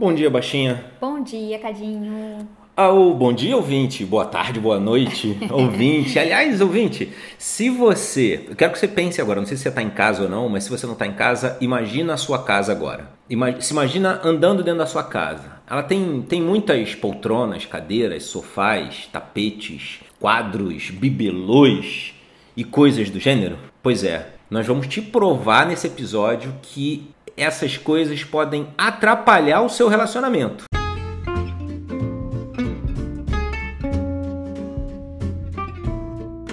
Bom dia, baixinha. Bom dia, Cadinho. Ah, o bom dia, ouvinte. Boa tarde, boa noite, ouvinte. Aliás, ouvinte, se você. Eu quero que você pense agora, não sei se você está em casa ou não, mas se você não está em casa, imagina a sua casa agora. Ima- Se imagina andando dentro da sua casa. Ela tem, tem muitas poltronas, cadeiras, sofás, tapetes, quadros, bibelôs e coisas do gênero? Pois é, nós vamos te provar nesse episódio que essas coisas podem atrapalhar o seu relacionamento.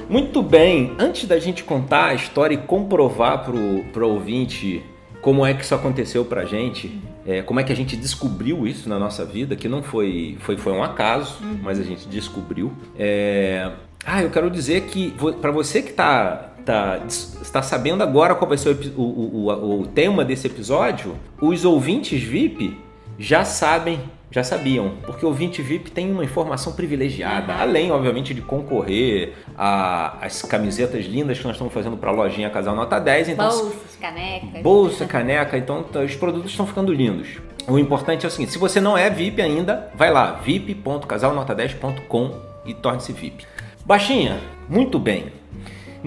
Muito bem, antes da gente contar a história e comprovar pro, pro ouvinte como é que isso aconteceu pra gente, é, como é que a gente descobriu isso na nossa vida, que não foi, foi, foi um acaso, mas a gente descobriu. É, ah, eu quero dizer que pra você que tá, tá, está sabendo agora qual vai ser o, o, o, o, tema desse episódio, os ouvintes VIP já sabem, já sabiam, porque o ouvinte VIP tem uma informação privilegiada, além, obviamente, de concorrer às camisetas lindas que nós estamos fazendo para a lojinha Casal Nota 10. Então, Bolsas, canecas. bolsa, caneca, então os produtos estão ficando lindos. O importante é o seguinte, se você não é VIP ainda, vai lá, vip.casalnota10.com e torne-se VIP. Baixinha, muito bem.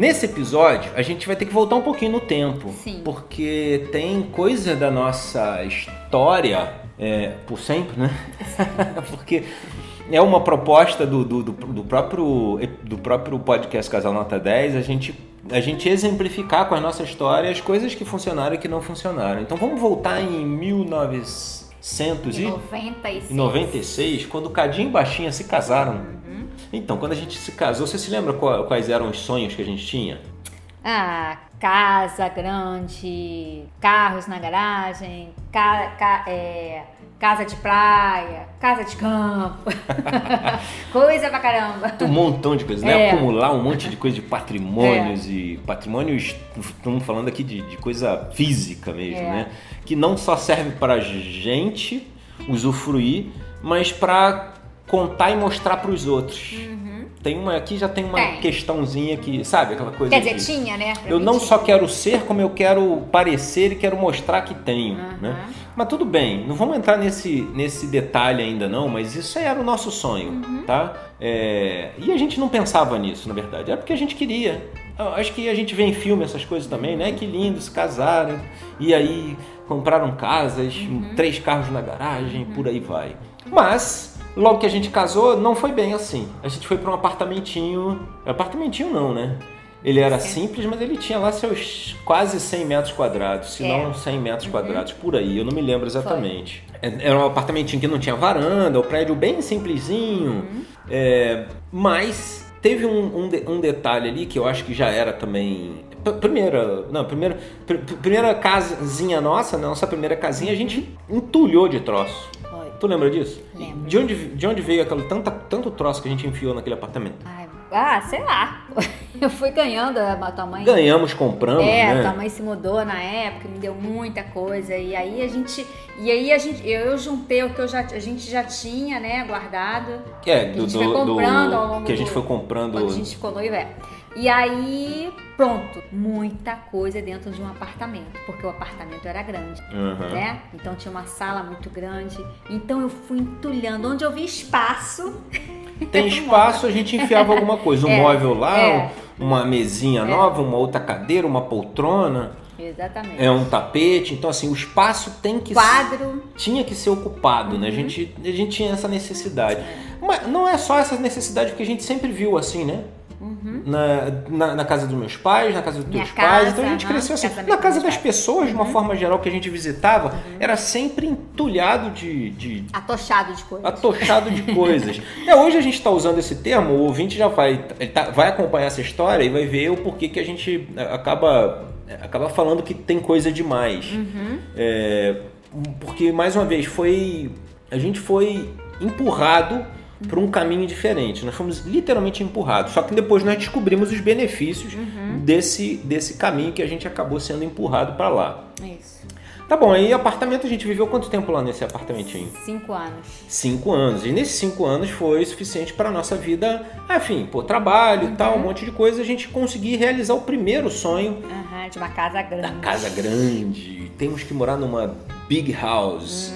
Nesse episódio, a gente vai ter que voltar um pouquinho no tempo. Sim. Porque tem coisa da nossa história, é, por sempre, né? porque é uma proposta do, do, do, do próprio, do próprio podcast Casal Nota 10, a gente, a gente exemplificar com a nossa história as coisas que funcionaram e que não funcionaram. Então vamos voltar em 1996, 96. quando o Cadinho e Baixinha se casaram. Então, quando a gente se casou, você se lembra quais eram os sonhos que a gente tinha? Ah, casa grande, carros na garagem, ca- ca- é, casa de praia, casa de campo. Coisa pra caramba. Um montão de coisas, né? É. Acumular um monte de coisa de patrimônios e patrimônios, estamos falando aqui de, de coisa física mesmo, É. né? Que não só serve pra gente usufruir, mas pra contar e mostrar pros outros. Tem uma aqui já tem uma Uhum. Tem. questãozinha que, sabe, aquela coisa Quer dizer, de- tinha, né? Pra eu não só quero ser, como eu quero parecer e quero mostrar que tenho, Aham. né? Mas tudo bem, não vamos entrar nesse, nesse detalhe ainda não, mas isso aí era o nosso sonho, Uhum. tá? É, E a gente não pensava nisso, na verdade, era porque a gente queria. Eu acho que a gente vê em filme essas coisas também, né? Que lindo, se casaram e aí compraram casas, Uhum. três carros na garagem, por aí vai. Mas logo que a gente casou, não foi bem assim. A gente foi para um apartamentinho, apartamentinho não, né? Ele era Sim. simples, mas ele tinha lá seus quase 100 metros quadrados, se É. não 100 metros quadrados, por aí, eu não me lembro exatamente. Era um apartamentinho que não tinha varanda, o prédio bem simplesinho, é, mas teve um, um, de- um detalhe ali que eu acho que já era também... Primeira, não, primeira, pr- pr- primeira casinha nossa, né, nossa primeira casinha, a gente entulhou de troço. Tu lembra disso? Lembro. De onde, de onde veio aquele tanta, tanto troço que a gente enfiou naquele apartamento? Ai, ah, sei lá. Eu fui ganhando a tua mãe. Ganhamos, compramos, É, né? tua mãe se mudou na época, me deu muita coisa. E aí a gente. E aí a gente. Eu juntei o que eu já, a gente já tinha, né, guardado. É, Que do, a gente do- foi comprando ao do- longo que a gente do- foi comprando. Quando a gente ficou noiva, é. E aí, pronto, muita coisa dentro de um apartamento, porque o apartamento era grande, Aham. né? Então tinha uma sala muito grande. Então eu fui entulhando. Onde eu vi espaço, Tem espaço, a gente enfiava alguma coisa. Um É, móvel lá, é. uma mesinha nova, uma outra cadeira, uma poltrona, exatamente. é um tapete. Então, assim, o espaço tem que Quadro. tinha que ser ocupado, Uhum. né? A gente, a gente tinha essa necessidade. Mas não é só essa necessidade, porque a gente sempre viu assim, né? Na, na, na casa dos meus pais, na casa dos Uhum. Minha teus pais. casa, Então a gente aham, cresceu assim. Na casa das pais. pessoas, de uma Uhum. forma geral, que a gente visitava, era sempre entulhado de, de Atochado de coisas. atochado de coisas. É, hoje a gente está usando esse termo, o ouvinte já vai, tá- vai acompanhar essa história e vai ver o porquê que a gente é, acaba, acaba falando que tem coisa demais. Uhum. É, porque, mais uma vez, foi a gente foi empurrado por um caminho diferente. Nós fomos literalmente empurrados. Só que depois nós descobrimos os benefícios desse, desse caminho que a gente acabou sendo empurrado para lá. Isso. Tá bom, aí apartamento a gente viveu quanto tempo lá nesse apartamentinho? Cinco anos. Cinco anos. E nesses cinco anos foi suficiente para nossa vida, enfim, pô, trabalho e tal, um monte de coisa, a gente conseguir realizar o primeiro sonho Aham, de uma casa grande. da casa grande. Temos que morar numa big house.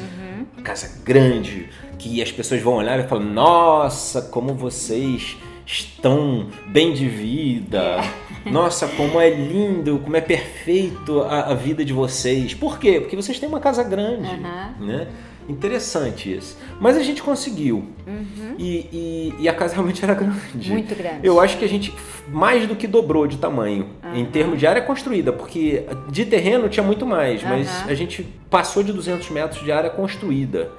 Casa grande, que as pessoas vão olhar e falar: Nossa, como vocês estão bem de vida. Nossa, como é lindo, como é perfeito a, a, vida de vocês. Por quê? Porque vocês têm uma casa grande, uhum. né? Interessante isso. Mas a gente conseguiu. Uhum. E, e, e, a casa realmente era grande. Muito grande. Eu acho que a gente mais do que dobrou de tamanho uhum. em termos de área construída, porque de terreno tinha muito mais, uhum. mas a gente passou de 200 metros de área construída.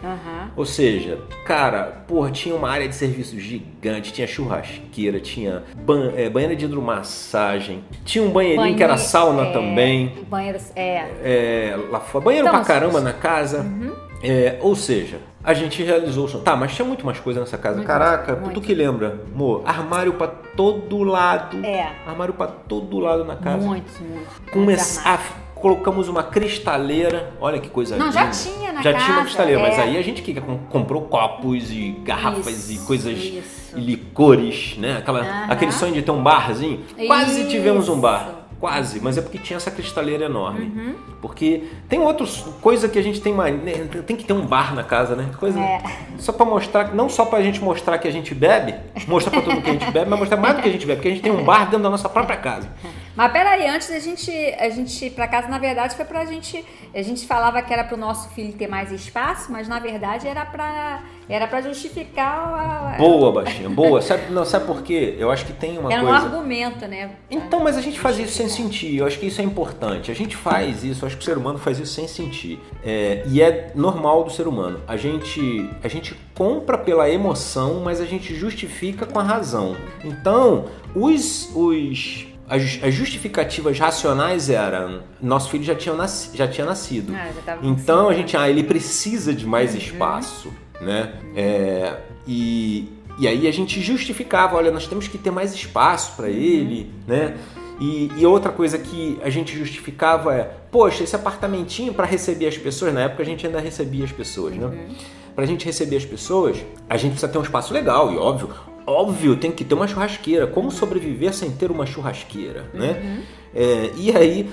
Ou seja, cara, porra, tinha uma área de serviço gigante, tinha churrasqueira, tinha ban é, banheira de hidromassagem, tinha um banheirinho Banheiro, que era sauna é, também. Banheiro, é. é lá fora. Banheiro então, pra caramba na casa. Uhum. É, ou seja, a gente realizou o sonho. Tá, mas tinha muito mais coisa nessa casa. Muito Caraca, mais, tu que lembra, amor? Armário pra todo lado. É. Armário pra todo lado na casa. Muitos, muitos. Começar, colocamos uma cristaleira. Olha que coisa Não, linda. já tinha na já casa. Já tinha uma cristaleira, é. mas aí a gente que comprou copos e garrafas isso, e coisas isso. e licores, né? Aquela. Aquele sonho de ter um barzinho. Quase isso. tivemos um bar. Quase, mas é porque tinha essa cristaleira enorme. Uhum. Porque tem outras coisa que a gente tem mais. Né, tem que ter um bar na casa, né? Coisa, é. Só para mostrar, não só pra gente mostrar que a gente bebe, mostrar pra todo mundo que a gente bebe, mas mostrar mais do que a gente bebe, porque a gente tem um bar dentro da nossa própria casa. Mas peraí, antes da gente, a gente ir pra casa, na verdade, foi pra gente. A gente falava que era pro nosso filho ter mais espaço, mas na verdade era pra, era pra justificar a. Boa, baixinha, boa. Sabe, não, sabe por quê? Eu acho que tem uma era coisa. Era um argumento, né? Então, mas a gente faz isso sem sentir. Eu acho que isso é importante. A gente faz isso, eu acho que o ser humano faz isso sem sentir. É, e é normal do ser humano. A gente, a gente compra pela emoção, mas a gente justifica com a razão. Então, os. os as, justificativas racionais eram nosso filho já tinha, já tinha nascido. Ah, já então a gente, ah, ele precisa de mais uhum. espaço, né? É, e, e aí a gente justificava, olha, nós temos que ter mais espaço para uhum. ele, né? E, e, outra coisa que a gente justificava é, poxa, esse apartamentinho para receber as pessoas, na época a gente ainda recebia as pessoas, né? Uhum. Para a gente receber as pessoas, a gente precisa ter um espaço legal e óbvio, óbvio, tem que ter uma churrasqueira. Como sobreviver sem ter uma churrasqueira, né? Uhum. É, e aí,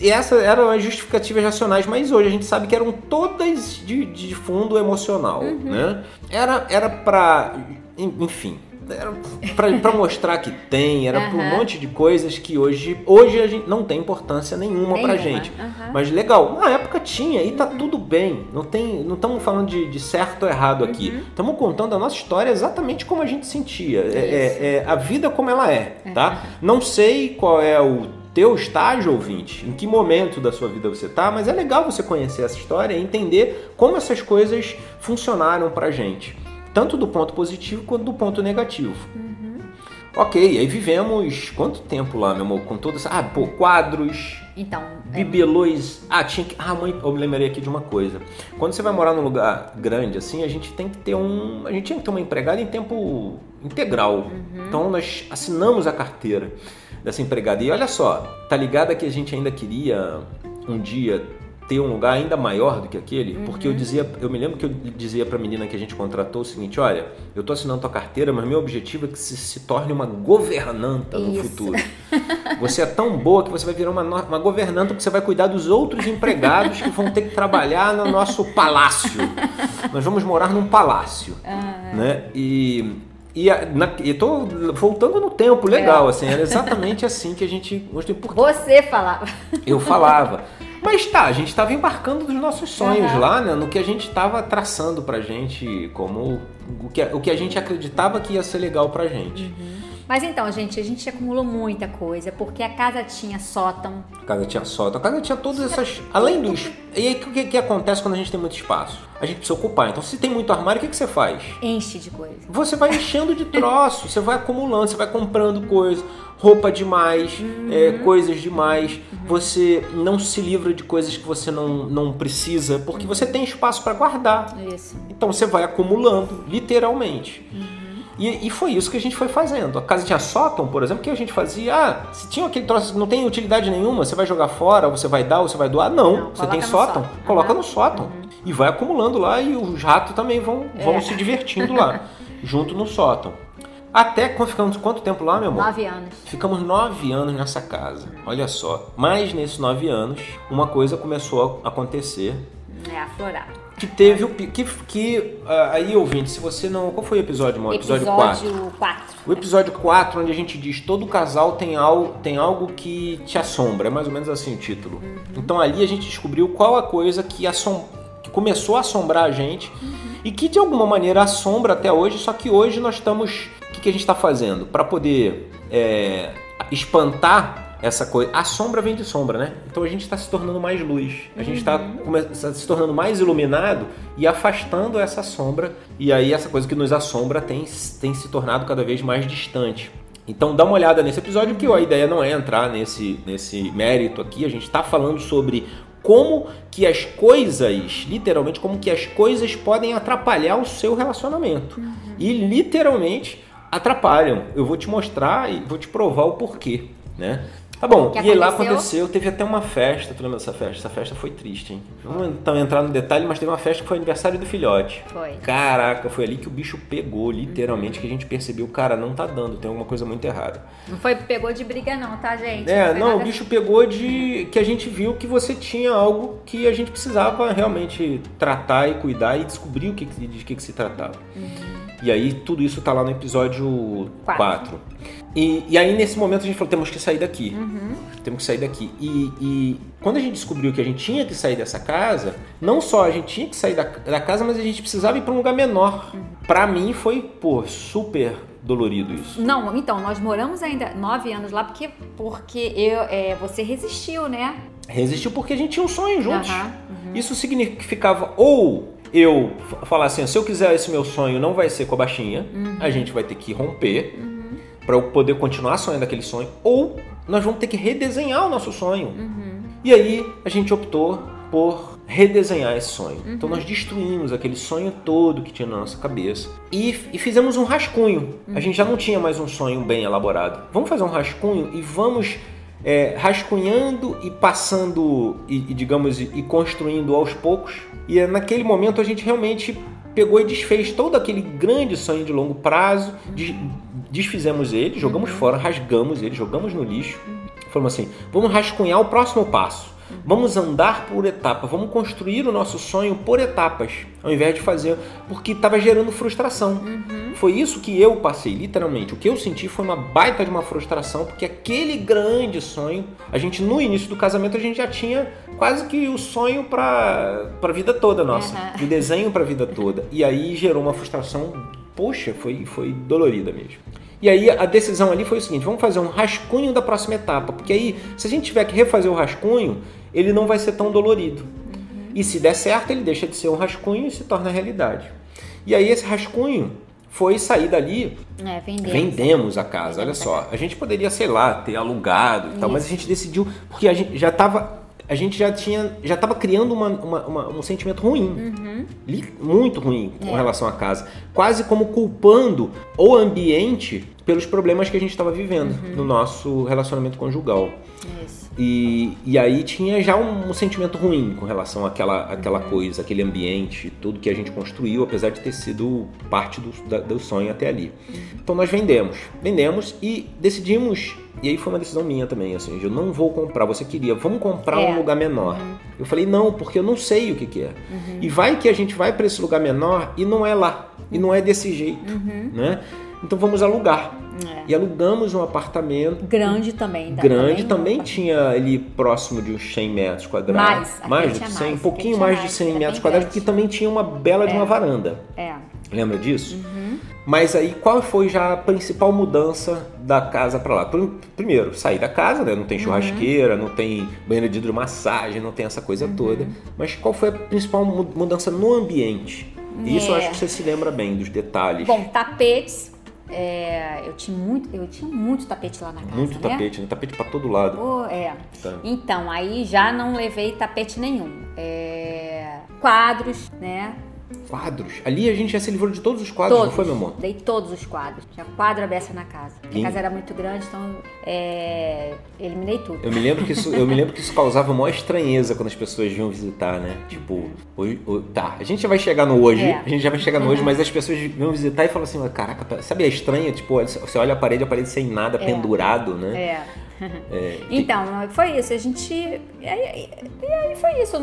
essas eram as justificativas racionais, mas hoje a gente sabe que eram todas de, de fundo emocional, uhum. né? Era era para, enfim, era para mostrar que tem, era uhum. para um monte de coisas que hoje, hoje a gente não tem importância nenhuma, nenhuma. pra gente. Uhum. Mas legal, na época tinha e tá tudo bem. Não tem, não estamos falando de, de, certo ou errado aqui. Estamos uhum. contando a nossa história exatamente como a gente sentia. É, é, é, a vida como ela é, tá? Não sei qual é o teu estágio ouvinte, em que momento da sua vida você tá, mas é legal você conhecer essa história e entender como essas coisas funcionaram pra gente tanto do ponto positivo quanto do ponto negativo. Uhum. Ok, aí vivemos quanto tempo lá, meu amor? Com todas. Ah, pô, quadros. Então. É bibelôs. É... Ah, tinha que. Ah, mãe, eu me lembrei aqui de uma coisa. Quando você vai morar num lugar grande assim, a gente tem que ter um. A gente tinha que ter uma empregada em tempo integral. Uhum. Então nós assinamos a carteira dessa empregada. E olha só, tá ligada que a gente ainda queria um dia ter um lugar ainda maior do que aquele, uhum. porque eu dizia, eu me lembro que eu dizia para a menina que a gente contratou o seguinte, olha, eu estou assinando tua carteira, mas meu objetivo é que você se torne uma governanta no futuro. Você é tão boa que você vai virar uma, uma governanta porque você vai cuidar dos outros empregados que vão ter que trabalhar no nosso palácio. Nós vamos morar num palácio, uhum. né? E e, na, e tô voltando no tempo, legal, é. assim, era exatamente assim que a gente gostou. Você falava. Eu falava. Mas tá, a gente estava embarcando dos nossos sonhos uhum. lá, né? No que a gente estava traçando pra gente como o que, o que a gente acreditava que ia ser legal pra gente. Uhum. Mas então, gente, a gente acumulou muita coisa, porque a casa tinha sótão. A casa tinha sótão, a casa tinha todas essas. Além dos. E aí, o que, que acontece quando a gente tem muito espaço? A gente precisa ocupar. Então, se tem muito armário, o que, que você faz? Enche de coisa. Você vai enchendo de troço, você vai acumulando, você vai comprando coisa, roupa demais, uhum. é, coisas demais. Uhum. Você não se livra de coisas que você não, não precisa, porque você tem espaço para guardar. Isso. Então, você vai acumulando, literalmente. Uhum. E, e, foi isso que a gente foi fazendo. A casa tinha sótão, por exemplo, que a gente fazia. Ah, se tinha aquele troço que não tem utilidade nenhuma, você vai jogar fora, você vai dar, ou você vai doar. Não, não você tem sótão, sótão, coloca uhum. no sótão. Uhum. E vai acumulando lá e os ratos também vão, vão é. se divertindo lá, junto no sótão. Até quando ficamos quanto tempo lá, meu amor? Nove anos. Ficamos nove anos nessa casa. Olha só. Mas nesses nove anos, uma coisa começou a acontecer. É aflorar. Que teve o. Que, que ah, aí, ouvinte, se você não. Qual foi o episódio, amor? Episódio 4. 4. O episódio 4, onde a gente diz todo casal tem algo, tem algo que te assombra, é mais ou menos assim o título. Então ali a gente descobriu qual a coisa que, assom que começou a assombrar a gente e que de alguma maneira assombra até hoje, só que hoje nós estamos. O que, que a gente está fazendo? Para poder é, espantar essa coisa. A sombra vem de sombra, né? Então a gente está se tornando mais luz. A gente está se tornando mais iluminado e afastando essa sombra. E aí essa coisa que nos assombra tem, tem se tornado cada vez mais distante. Então dá uma olhada nesse episódio que a ideia não é entrar nesse, nesse mérito aqui. A gente está falando sobre como que as coisas, literalmente, como que as coisas podem atrapalhar o seu relacionamento. E literalmente atrapalham. Eu vou te mostrar e vou te provar o porquê, né? Tá bom, e lá aconteceu? teve até uma festa, tu lembra dessa festa? Essa festa foi triste, hein? Vamos então entrar no detalhe, mas teve uma festa que foi aniversário do filhote. Foi. Caraca, foi ali que o bicho pegou, literalmente, que a gente percebeu, cara, não tá dando, tem alguma coisa muito errada. Não foi pegou de briga não, tá, gente? É, foi não, o bicho pegou de que a gente viu que você tinha algo que a gente precisava realmente tratar e cuidar e descobrir o que, de que, que se tratava. E aí tudo isso tá lá no episódio Quatro. 4. E, e aí nesse momento a gente falou, temos que sair daqui. Temos que sair daqui. E, e quando a gente descobriu que a gente tinha que sair dessa casa, não só a gente tinha que sair da, da casa, mas a gente precisava ir para um lugar menor. Pra mim foi, pô, super dolorido isso. Não, então, nós moramos ainda nove anos lá porque, porque eu, é, você resistiu, né? Resistiu porque a gente tinha um sonho juntos. Aham, Isso significava ou eu falar assim, se eu quiser esse meu sonho não vai ser com a baixinha, a gente vai ter que romper pra eu poder continuar sonhando aquele sonho, ou nós vamos ter que redesenhar o nosso sonho. E aí a gente optou por redesenhar esse sonho. Então nós destruímos aquele sonho todo que tinha na nossa cabeça e, e fizemos um rascunho. A gente já não tinha mais um sonho bem elaborado. Vamos fazer um rascunho e vamos é, rascunhando e passando e, e, digamos e, e construindo aos poucos. E é, naquele momento a gente realmente pegou e desfez todo aquele grande sonho de longo prazo, des- desfizemos ele, jogamos fora, rasgamos ele, jogamos no lixo. Falamos assim: vamos rascunhar o próximo passo. Vamos andar por etapas, vamos construir o nosso sonho por etapas, ao invés de fazer, porque estava gerando frustração. Foi isso que eu passei, literalmente. O que eu senti foi uma baita de uma frustração, porque aquele grande sonho, a gente no início do casamento a gente já tinha quase que o sonho para a vida toda nossa, Aham. o desenho para a vida toda. E aí gerou uma frustração, poxa, foi, foi dolorida mesmo. E aí a decisão ali foi o seguinte: vamos fazer um rascunho da próxima etapa, porque aí se a gente tiver que refazer o rascunho, ele não vai ser tão dolorido. E se der certo, ele deixa de ser um rascunho e se torna realidade. E aí esse rascunho foi sair dali, É, vendemos. vendemos a casa. Olha Vendemos só, a gente poderia, sei lá, ter alugado e tal, mas a gente decidiu porque a gente já estava a gente já tinha já estava criando uma, uma- uma- um sentimento ruim li- muito ruim com É. relação à casa quase como culpando o ambiente pelos problemas que a gente estava vivendo no nosso relacionamento conjugal Isso. E, e aí tinha já um, um sentimento ruim com relação àquela, àquela coisa, aquele ambiente, tudo que a gente construiu, apesar de ter sido parte do, da- do sonho até ali. Então nós vendemos, vendemos e decidimos, e aí foi uma decisão minha também, assim, eu não vou comprar, você queria, vamos comprar É. um lugar menor. Eu falei, não, porque eu não sei o que, que é. E vai que a gente vai para esse lugar menor e não é lá, e não é desse jeito, né? Então vamos alugar. É. E alugamos um apartamento Grande também. tá? grande também não- tinha ali próximo de uns 100 metros quadrados. Mais, mais que 100, um mais, pouquinho aquele tinha mais de mais, 100 era metros quadrados, grande. porque também tinha uma bela de uma varanda. É. Lembra disso? Uhum. Mas aí qual foi já a principal mudança da casa para lá? Prim- Primeiro, sair da casa, né? Não tem churrasqueira, não tem banheiro de hidromassagem, não tem essa coisa Uhum. toda. Mas qual foi a principal mu- mudança no ambiente? Isso eu É. acho que você se lembra bem dos detalhes. Bom, tapetes. É, eu tinha muito, eu tinha muito tapete lá na casa, Muito né? tapete, né? Tapete para todo lado. Pô, é. Tá. Então, aí já não levei tapete nenhum. É, quadros, né? Quadros. Ali a gente já se livrou de todos os quadros, todos. não foi, meu amor? Dei todos os quadros. Tinha quadro aberto na casa. Lindo. a casa era muito grande, então é, eliminei tudo. Eu me lembro que isso, eu me lembro que isso causava maior estranheza quando as pessoas vinham visitar, né? Tipo, hoje, ho- tá, a gente já vai chegar no hoje, É. a gente já vai chegar no hoje, mas as pessoas vinham visitar e falam assim, caraca, sabe a estranha? Tipo, você olha a parede, a parede sem nada, pendurado, né? É. É, Então, foi isso. A gente. E aí, e aí foi isso.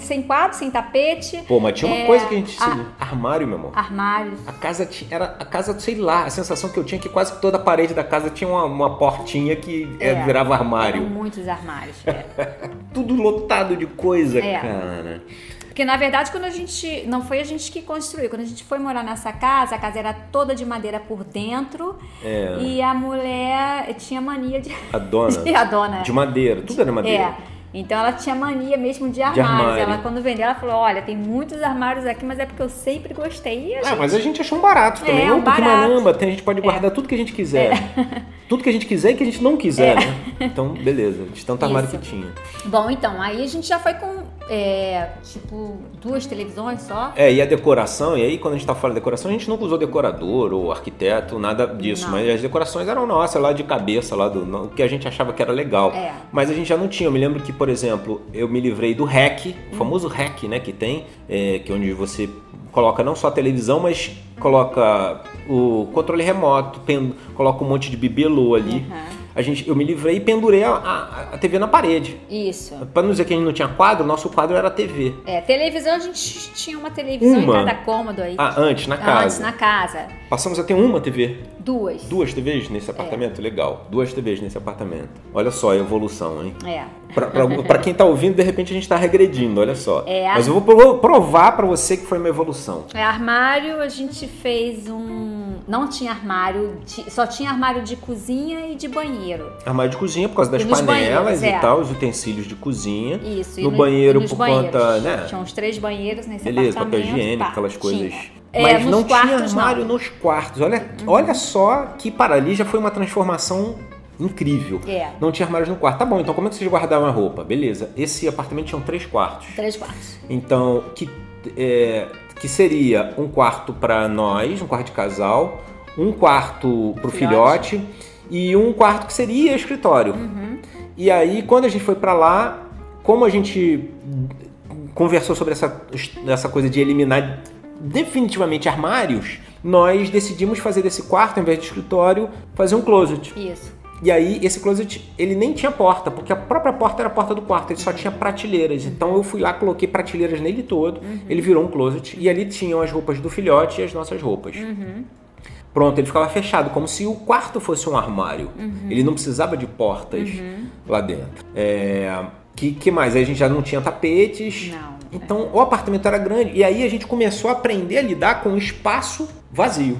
Sem quadro, sem tapete, Pô, mas tinha uma É, coisa que a gente. a- Armário, meu amor. armários. A casa tinha, era a casa, sei lá, a sensação que eu tinha é que quase toda a parede da casa tinha uma, uma portinha que é, É, virava armário. Muitos armários. é. Tudo lotado de coisa, cara. Porque na verdade, quando a gente. Não foi a gente que construiu. Quando a gente foi morar nessa casa, a casa era toda de madeira por dentro. É. E a mulher tinha mania de. A dona. de- a dona. De madeira, tudo era madeira. É. Então ela tinha mania mesmo de armários. armário. Ela, quando vendeu, ela falou: Olha, tem muitos armários aqui, mas é porque eu sempre gostei. E a Ah, gente- mas a gente achou um barato também. É, um porque barato. caramba, tem- a gente pode guardar tudo que a gente quiser. Tudo que a gente quiser e que a gente não quiser, né? Então, beleza. De tanto armário Isso. que tinha. Bom, então, aí a gente já foi com, é, tipo, duas televisões só. É, e a decoração, e aí quando a gente tá fora da decoração, a gente nunca usou decorador ou arquiteto, nada disso. Não. Mas as decorações eram nossas, lá de cabeça, lá do o que a gente achava que era legal. É. Mas a gente já não tinha. Eu me lembro que, por exemplo, eu me livrei do REC, o famoso REC, né, que tem, é, que é onde você coloca não só a televisão, mas coloca o controle remoto, coloca um monte de bibelô ali. Uhum. A gente, eu me livrei e pendurei a, a- a TV na parede. Isso. Pra não dizer que a gente não tinha quadro, nosso quadro era a TV. É, televisão, a gente tinha uma televisão Uma? em cada cômodo aí. Ah, antes, na casa. Antes, na casa. Passamos a ter uma TV. Duas. Duas TVs É. nesse apartamento? Legal. Duas TVs nesse apartamento. Olha só a evolução, hein? É. Pra quem tá ouvindo, de repente a gente tá regredindo, olha só. É, Mas eu vou pro- provar pra você que foi uma evolução. É, armário, a gente fez um. Não tinha armário, só tinha armário de cozinha e de banheiro. Armário de cozinha por causa das panelas banheiros, e é. tal, os utensílios de cozinha. Isso. e No no- banheiro por banheiros. conta, né? Tinha uns três banheiros nesse Beleza, papel apartamento. higiênico, pá, aquelas coisas. tinha. É, Mas nos não tinha armário não. nos quartos. Olha, olha só que para ali já foi uma transformação incrível. É. Não tinha armários no quarto. Tá bom, então como é que vocês guardavam a roupa? Beleza. Esse apartamento tinha três quartos. Três quartos. Então, que, é, que seria um quarto para nós, um quarto de casal, um quarto pro Filhote. filhote, e um quarto que seria escritório. E aí, quando a gente foi para lá, como a gente conversou sobre essa, essa coisa de eliminar definitivamente armários, nós decidimos fazer desse quarto, ao invés de escritório, fazer um closet. Isso. E aí, esse closet, ele nem tinha porta, porque a própria porta era a porta do quarto, ele só tinha prateleiras. Então eu fui lá, coloquei prateleiras nele todo, ele virou um closet, e ali tinham as roupas do filhote e as nossas roupas. Pronto, ele ficava fechado, como se o quarto fosse um armário. Ele não precisava de portas lá dentro. É, que, que mais? Aí a gente já não tinha tapetes. Não. Então o apartamento era grande. E aí a gente começou a aprender a lidar com o espaço vazio.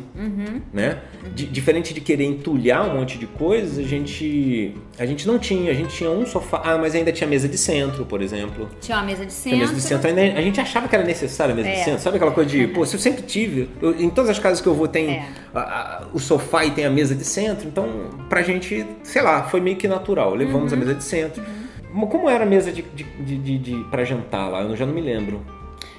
Né? Di- diferente de querer entulhar um monte de coisas, a gente, a gente não tinha. A gente tinha um sofá. Ah, mas ainda tinha mesa de centro, por exemplo. Tinha uma mesa de Tinha centro. mesa de centro ainda, a gente achava que era necessária a mesa de É. centro. Sabe aquela coisa de, pô, se eu sempre tive, eu- em todas as casas que eu vou tem É. a- a- o sofá e tem a mesa de centro, então pra gente, sei lá, foi meio que natural. Levamos a Uhum. mesa de centro. Mas Como era a mesa de, de, de, de- de- pra jantar lá? Eu já não me lembro.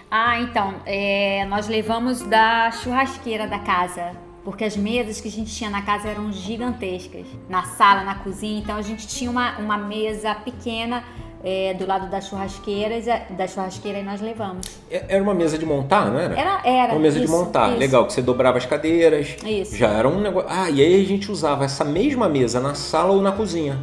Ah, então, é, nós levamos da churrasqueira da casa. Porque as mesas que a gente tinha na casa eram gigantescas. Na sala, na cozinha. Então a gente tinha uma, uma mesa pequena é, do lado das churrasqueiras, é, da churrasqueira e nós levamos. É- Era uma mesa de montar, não era? Era, era. Uma mesa de isso, montar, isso. legal, que você dobrava as cadeiras. Isso. Já era um negócio. Ah, e aí a gente usava essa mesma mesa na sala ou na cozinha.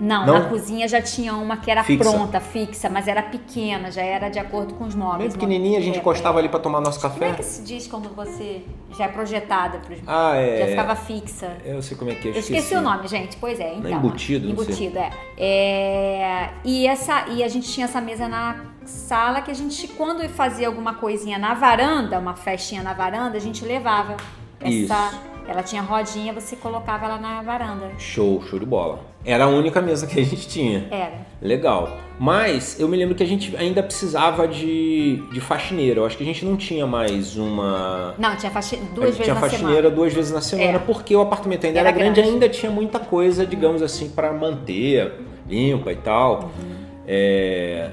Não, Não? na cozinha já tinha uma que era Fixa. pronta, fixa, mas era pequena, já era de acordo com os móveis. Bem pequenininha, a gente encostava é. ali pra tomar nosso Como é café. que se diz quando você já é projetada pros Ah, é. Já ficava fixa. Eu sei como é que é. Eu esqueci o nome, gente. Pois é, então. embutido, não sei. Embutido, é. É, E, essa, e a gente tinha essa mesa na sala que a gente, quando fazia alguma coisinha na varanda, uma festinha na varanda, a gente levava. Essa, Isso. Ela tinha rodinha, você colocava ela na varanda. Show, show de bola. Era a única mesa que a gente tinha. Era. Legal. Mas eu me lembro que a gente ainda precisava de, de faxineira. Eu acho que a gente não tinha mais uma. Não, tinha faxi... a duas vezes tinha na faxineira semana. duas vezes na semana, É. porque o apartamento ainda era, Era grande, grande. ainda tinha muita coisa, digamos assim, para manter limpa e tal. Uhum. É,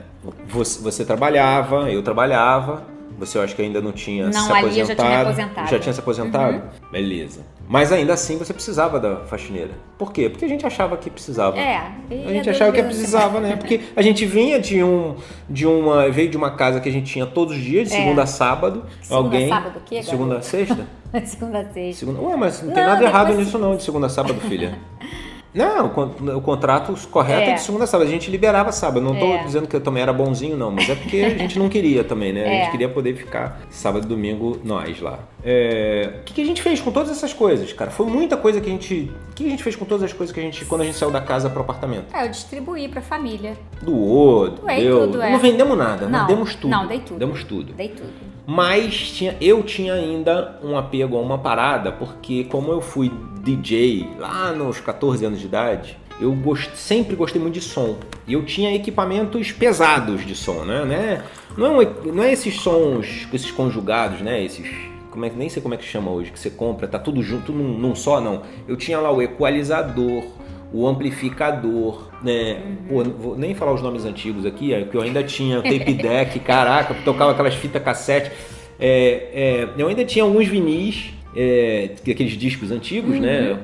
você, você trabalhava, eu trabalhava. Você eu acho que ainda não tinha Não, se ali eu aposentado. já tinha me aposentado. Já tinha se aposentado? Uhum. Beleza. Mas ainda assim você precisava da faxineira. Por quê? Porque a gente achava que precisava. É. A gente achava que precisava, né? Porque a gente vinha de um de uma veio de uma casa que a gente tinha todos os dias, de É. segunda a sábado, Segunda a alguém sábado o quê, segunda a sexta, Segunda a sexta. segunda. Ué, mas não tem Não, nada errado nisso não, de segunda a sábado, filha. Não, o, con- o contrato correto é. É. de segunda a sábado. A gente liberava sábado. Não tô É. dizendo que eu também era bonzinho, não, mas é porque a gente não queria também, né? A gente É. queria poder ficar sábado e domingo nós lá. É, O que, que a gente fez com todas essas coisas, cara? Foi muita coisa que a gente. O que a gente fez com todas as coisas que a gente. Quando a gente saiu da casa para o apartamento? É, eu distribuí pra família. Doou, Doei deu. tudo, é. Não vendemos nada? Não, Demos tudo. não, dei tudo. Demos tudo. Dei tudo. Mas tinha, eu tinha ainda um apego a uma parada, porque como eu fui DJ lá nos 14 anos de idade, eu gost- sempre gostei muito de som. E eu tinha equipamentos pesados de som, né? né? Não, é não é esses sons, esses conjugados, né? Esses. Como é, nem sei como é que chama hoje, que você compra, tá tudo junto num, num só, não. Eu tinha lá o equalizador, o amplificador, né? Pô, não vou nem falar os nomes antigos aqui, é, que eu ainda tinha tape deck, caraca, tocava aquelas fitas cassete. É, é, eu ainda tinha alguns vinis, é, aqueles discos antigos, né?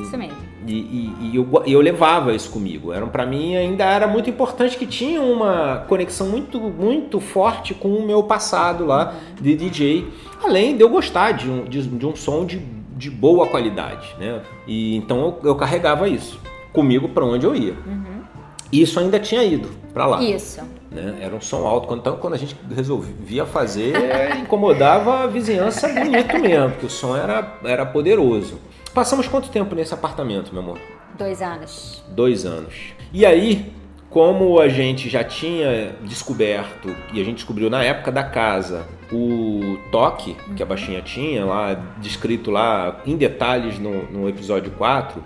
Isso mesmo. E, e- e eu, eu levava isso comigo. Era para mim ainda era muito importante que tinha uma conexão muito muito forte com o meu passado lá de DJ, além de eu gostar de um, de, de um som de, de boa qualidade, né? E então eu, eu carregava isso comigo para onde eu ia. E isso ainda tinha ido para lá. Isso. Né? Era um som alto. Então, quando a gente resolvia fazer, incomodava a vizinhança bonito mesmo, porque o som era, era poderoso. Passamos quanto tempo nesse apartamento, meu amor? Dois anos. Dois anos. E aí, como a gente já tinha descoberto, e a gente descobriu na época da casa, o toque que a baixinha tinha, lá descrito lá em detalhes no, no episódio 4,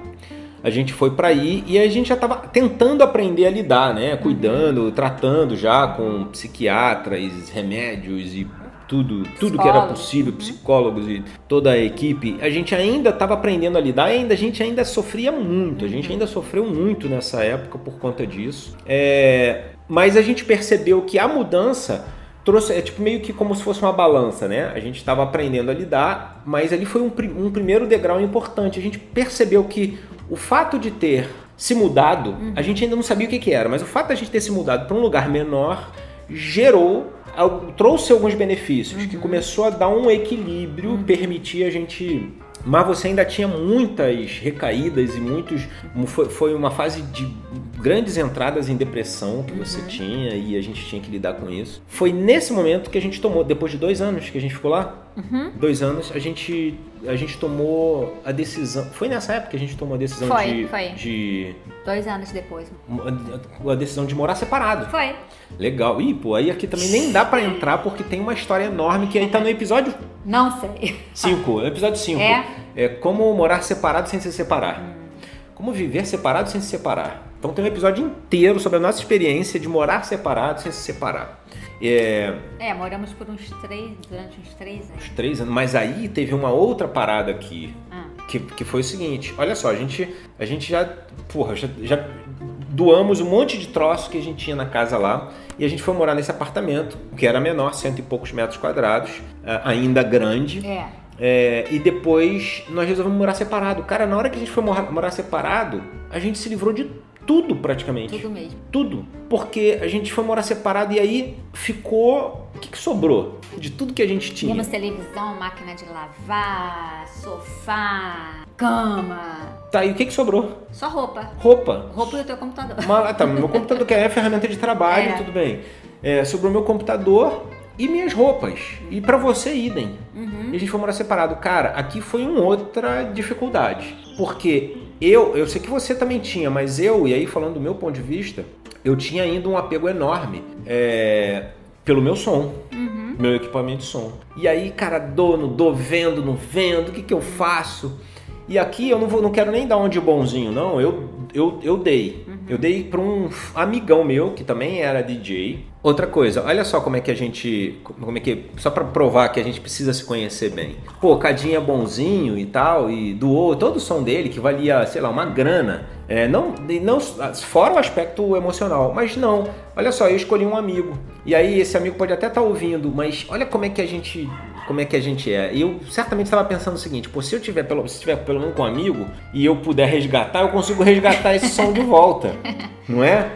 a gente foi pra aí e a gente já estava tentando aprender a lidar, né? Cuidando, tratando já com psiquiatras, remédios e tudo, tudo que era possível, psicólogos e toda a equipe. A gente ainda estava aprendendo a lidar e ainda a gente ainda sofria muito. A gente ainda sofreu muito nessa época por conta disso. É, mas a gente percebeu que a mudança trouxe é tipo meio que como se fosse uma balança, né? A gente estava aprendendo a lidar, mas ali foi um, um primeiro degrau importante. A gente percebeu que o fato de ter se mudado, a gente ainda não sabia o que, que era, mas o fato da gente ter se mudado para um lugar menor gerou, trouxe alguns benefícios, que começou a dar um equilíbrio, permitir a gente. Mas você ainda tinha muitas recaídas e muitos. Foi, foi uma fase de grandes entradas em depressão que você tinha e a gente tinha que lidar com isso. Foi nesse momento que a gente tomou, depois de dois anos que a gente ficou lá, dois anos, a gente, a gente tomou a decisão. Foi nessa época que a gente tomou a decisão Foi, de, foi. de. Dois anos depois. A decisão de morar separado. Foi. Legal. Ih, pô, aí aqui também nem dá pra entrar porque tem uma história enorme que aí tá no episódio Não sei. 5. Episódio 5. É? É como morar separado sem se separar. Como viver separado sem se separar. Então tem um episódio inteiro sobre a nossa experiência de morar separado sem se separar. É, É, moramos por uns três, durante uns três anos. uns três anos. Mas aí teve uma outra parada aqui. Ah. Que, que foi o seguinte, olha só, a gente, a gente já, porra, já, já doamos um monte de troço que a gente tinha na casa lá e a gente foi morar nesse apartamento, que era menor, cento e poucos metros quadrados, ah, ainda grande. É. É, e depois nós resolvemos morar separado. Cara, na hora que a gente foi morar, morar separado, a gente se livrou de tudo praticamente. Tudo mesmo. Tudo. Porque a gente foi morar separado e aí ficou. O que, que sobrou? De tudo que a gente tinha. Tínhamos televisão, máquina de lavar, sofá, cama. Tá, e o que, que sobrou? Só roupa. Roupa. Roupa e o teu computador. Uma, tá, meu computador que é ferramenta de trabalho, É. tudo bem. É, sobrou meu computador e minhas roupas. E pra você, idem. Uhum. E a gente foi morar separado. Cara, aqui foi uma outra dificuldade. Porque eu, eu sei que você também tinha, mas eu, e aí falando do meu ponto de vista, eu tinha ainda um apego enorme é, pelo meu som. Meu equipamento de som. E aí, cara, dou, não dou, vendo, não vendo, o que, que eu faço? E aqui eu não, vou, não quero nem dar um de bonzinho, não. Eu, eu, eu dei. Eu dei para um amigão meu que também era DJ. Outra coisa, olha só como é que a gente. Como é que. Só para provar que a gente precisa se conhecer bem. Pô, Cadinho é bonzinho e tal, e doou todo o som dele, que valia, sei lá, uma grana. É, não, não, fora o aspecto emocional, mas não. Olha só, eu escolhi um amigo. E aí esse amigo pode até estar ouvindo, mas olha como é que a gente como é que a gente é. E eu certamente estava pensando o seguinte, pô, se eu tiver pelo, se tiver pelo menos com um amigo e eu puder resgatar, eu consigo resgatar esse som de volta, não é?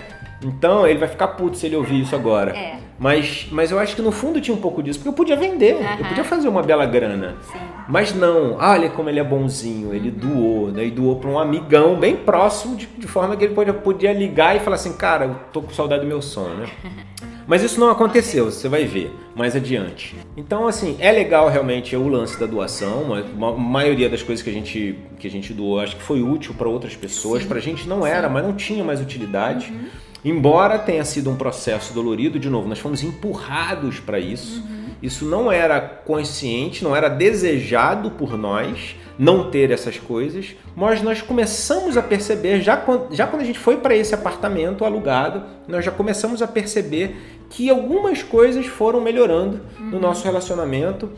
Então ele vai ficar puto se ele ouvir isso agora. É. Mas, mas eu acho que no fundo tinha um pouco disso, porque eu podia vender, eu podia fazer uma bela grana. Sim. Mas não, olha como ele é bonzinho, ele doou, né? E doou para um amigão bem próximo, de, de forma que ele podia, podia ligar e falar assim, cara, eu tô com saudade do meu sonho, né? Mas isso não aconteceu, você vai ver mais adiante. Então, assim, é legal realmente o lance da doação. A maioria das coisas que a gente, que a gente doou, acho que foi útil para outras pessoas. Sim. Pra gente não era, mas não tinha mais utilidade. Embora tenha sido um processo dolorido, de novo, nós fomos empurrados para isso. Isso não era consciente, não era desejado por nós não ter essas coisas, mas nós começamos a perceber, já quando, já quando a gente foi para esse apartamento alugado, nós já começamos a perceber que algumas coisas foram melhorando no nosso relacionamento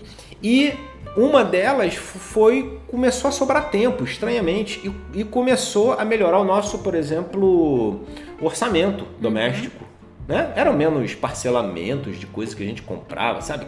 e uma delas foi começou a sobrar tempo, estranhamente, e, e começou a melhorar o nosso, por exemplo, orçamento doméstico. Né? Eram menos parcelamentos de coisas que a gente comprava, sabe?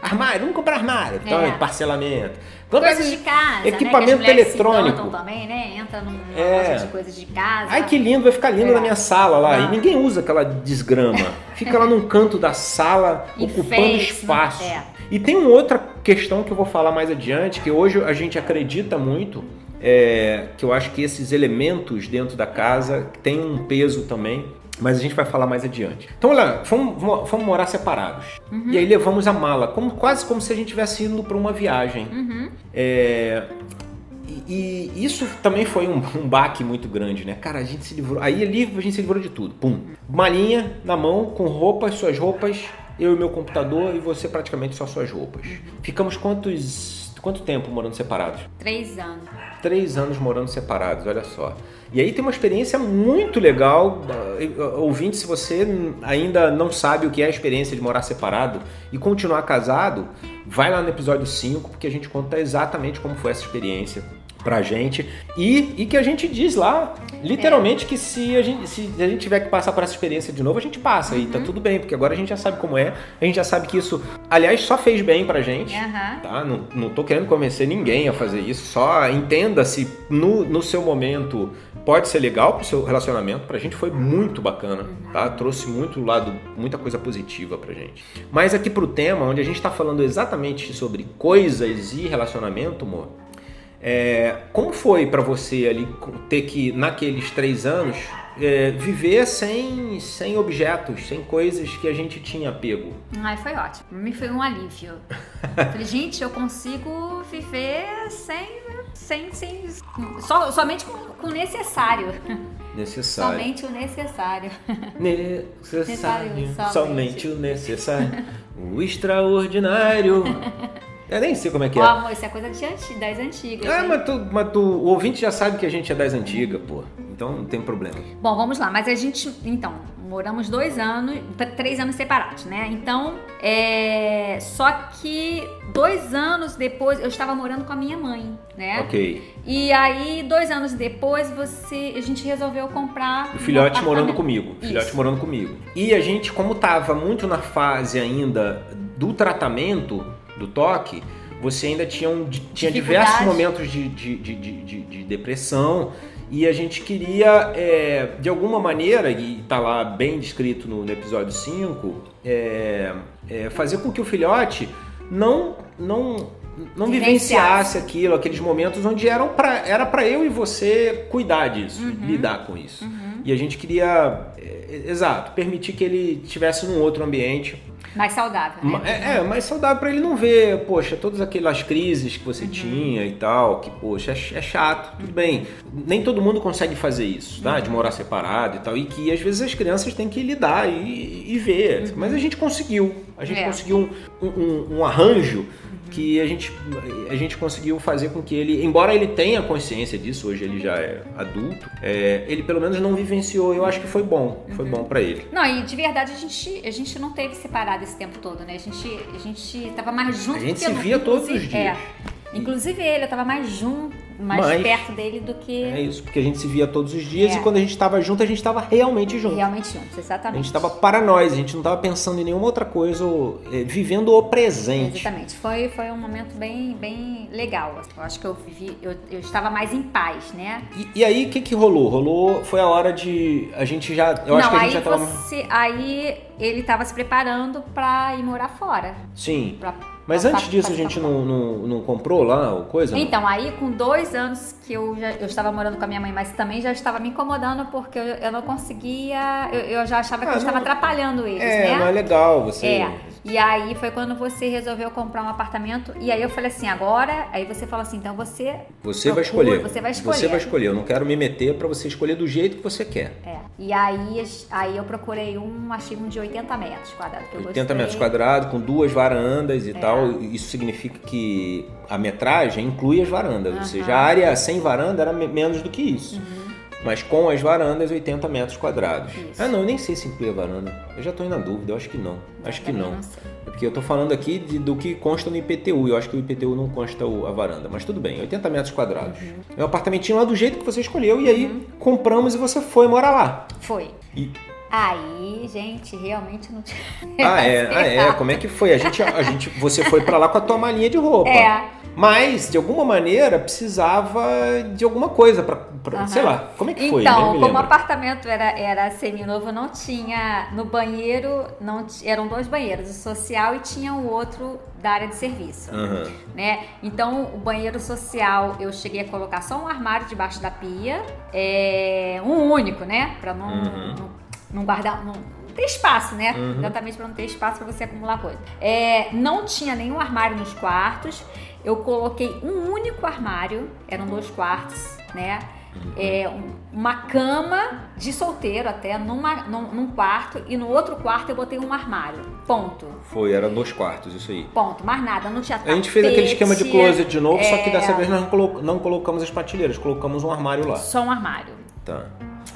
Armário, vamos comprar armário, então, É. parcelamento. Compra Coisas de casa, equipamento né? que as eletrônico. Se também, né? Entra numa É. de coisas de casa. Ai que lindo, vai ficar lindo É. na minha sala lá. Não. E ninguém usa aquela desgrama. Fica lá num canto da sala, Enfeite, ocupando espaço. é. E tem uma outra questão que eu vou falar mais adiante, que hoje a gente acredita muito, é, que eu acho que esses elementos dentro da casa têm um peso também. Mas a gente vai falar mais adiante. Então, olha, fomos, fomos morar separados. Uhum. E aí levamos a mala, como, quase como se a gente estivesse indo para uma viagem. Uhum. É, e, e isso também foi um, um baque muito grande, né? Cara, a gente se livrou. Aí ali a gente se livrou de tudo. Pum. Malinha na mão, com roupas, suas roupas, eu e meu computador e você praticamente só suas roupas. Ficamos quantos. Quanto tempo morando separados? Três anos. Três anos morando separados, olha só. E aí tem uma experiência muito legal. Ouvinte, se você ainda não sabe o que é a experiência de morar separado e continuar casado, vai lá no episódio 5, porque a gente conta exatamente como foi essa experiência pra gente. E, e que a gente diz lá, literalmente, que se a, gente, se a gente tiver que passar por essa experiência de novo, a gente passa. E tá tudo bem, porque agora a gente já sabe como é. A gente já sabe que isso, aliás, só fez bem pra gente. Aham. Tá? Não, não tô querendo convencer ninguém a fazer isso, só entenda se no, no seu momento pode ser legal pro seu relacionamento. Pra gente foi muito bacana, tá? Trouxe muito lado, muita coisa positiva pra gente. Mas aqui pro tema, onde a gente tá falando exatamente sobre coisas e relacionamento, amor, é, como foi pra você ali ter que, naqueles três anos, é, viver sem, sem objetos, sem coisas que a gente tinha apego? Ai, foi ótimo. Pra mim foi um alívio. Falei, gente, eu consigo viver sem. sem. sem só, somente com com o necessário. Necessário. Somente o necessário. Necessário, Necessário, somente o necessário, o extraordinário. Eu nem sei como é que Ó, é. amor, isso é coisa de anti- das antigas. Ah, mas, tu, mas tu, o ouvinte já sabe que a gente é das antigas, pô. Então não tem problema. Bom, vamos lá. Mas a gente, então, moramos dois anos, três anos separados, né? Então, é... Só que dois anos depois eu estava morando com a minha mãe, né? Ok. E aí, dois anos depois, você, a gente resolveu comprar. O filhote um morando comigo. O filhote morando comigo. E a gente, como tava muito na fase ainda do tratamento do toque, você ainda tinha, um, tinha diversos momentos de, de, de, de, de- de depressão. E a gente queria, é, de alguma maneira, e tá lá bem descrito no, no episódio 5, é, é, fazer com que o filhote não, não, não Vivenciasse. aquilo, aqueles momentos onde eram pra, era para eu e você cuidar disso, Uhum. lidar com isso. E a gente queria, é, exato, permitir que ele estivesse num outro ambiente Mais saudável, né? É, é, mais saudável pra ele não ver, poxa, todas aquelas crises que Uhum. você tinha e tal, que, poxa, é é chato, tudo bem. Nem todo mundo consegue fazer isso, tá? De Uhum. morar separado e tal, e que às vezes as crianças têm que lidar e, e ver. Mas a gente conseguiu, a gente Uhum. É. Uhum. conseguiu um, um- um arranjo que a gente, a gente conseguiu fazer com que ele, embora ele tenha consciência disso, hoje ele já é adulto, é, ele pelo menos não vivenciou, eu acho que foi bom, foi Uhum. bom pra ele. Não, e de verdade a gente, a gente não teve separado esse tempo todo, né? A gente, a gente tava mais junto A gente se via todos os inclusive- dias. É. Inclusive ele, eu tava mais junto, mais Mas- perto dele do que É isso, porque a gente se via todos os dias É. e quando a gente estava junto, a gente estava realmente junto. realmente juntos, A exatamente. gente estava para nós, a gente não estava pensando em nenhuma outra coisa, ou, é, vivendo o presente. Exatamente. Foi, foi um momento bem, bem legal. Eu acho que eu vivi, eu, eu estava mais em paz, né? E, e aí, o que que rolou? Rolou, foi a hora de, a gente já, eu acho não, que a aí gente já tava... você, aí ele estava se preparando para ir morar fora. Sim, pra- mas antes disso a gente não, não, não comprou lá o coisa? Então, aí com dois anos que eu, já, eu estava morando com a minha mãe, mas também já estava me incomodando porque eu, eu não conseguia, eu, eu já achava que Ah, eu estava não- atrapalhando eles, É, né? não é legal você... É. E aí foi quando você resolveu comprar um apartamento. E aí eu falei assim, agora. Aí você falou assim, então você. Você vai procura, escolher. Você vai escolher. Você vai escolher. Eu não quero me meter pra você escolher do jeito que você quer. É. E aí, aí eu procurei um, achei um de 80 metros quadrados. Que eu 80 gostei. metros quadrados, com duas varandas É. e tal. Isso significa que a metragem inclui as varandas. Ou Aham. seja, a área sem varanda era me- menos do que isso. Uhum. Mas com as varandas, 80 metros quadrados. Isso. Ah, não, eu nem sei se inclui a varanda. Eu já tô indo na dúvida, eu acho que não. Acho que não. sei. É porque eu tô falando aqui de- do que consta no IPTU. Eu acho que o IPTU não consta o- a varanda. Mas tudo bem, 80 metros quadrados. Uhum. É um apartamentinho lá do jeito que você escolheu. E aí compramos e você foi morar lá. Foi. E- Aí, gente, realmente não tinha. Ah, é, ah, é. Como é que foi? A gente, a gente, você foi pra lá com a tua malinha de roupa. É. Mas, de alguma maneira, precisava de alguma coisa pra- Aham. sei lá. Como é que foi? Então, como o apartamento era, era seminovo, não tinha no banheiro, não eram dois banheiros, o social e tinha o outro da área de serviço, Aham. né? Então, o banheiro social eu cheguei a colocar só um armário debaixo da pia, é, um único, né? Pra não, Uhum. não, não guardar, não ter espaço, né? Uhum. Exatamente pra não ter espaço pra você acumular coisa. É, não tinha nenhum armário nos quartos. Eu coloquei um único armário, eram dois quartos, né? É, um- uma cama de solteiro até numa, num, num quarto e no outro quarto eu botei um armário. Ponto. Foi, era dois quartos, isso aí. Ponto. Mais nada. Não tinha A gente fez aquele esquema de tapete, closet de novo, só que é, dessa vez nós não, colo- não colocamos as prateleras, colocamos um armário lá. Só um armário. Tá.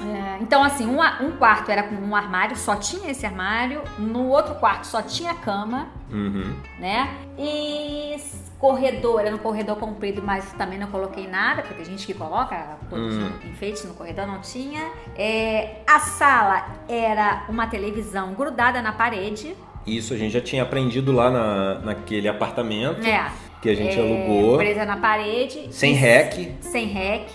É, então, assim, um, um quarto era com um armário, só tinha esse armário. No outro quarto só tinha cama, Uhum. né? E corredor, era um corredor comprido, mas também não coloquei nada, porque tem gente que coloca coisas Hum. enfeites no corredor, não tinha. É, a sala era uma televisão grudada na parede. Isso a gente já tinha aprendido lá na, naquele apartamento É, que a gente é, alugou. presa na parede. Sem rec. Sem rec.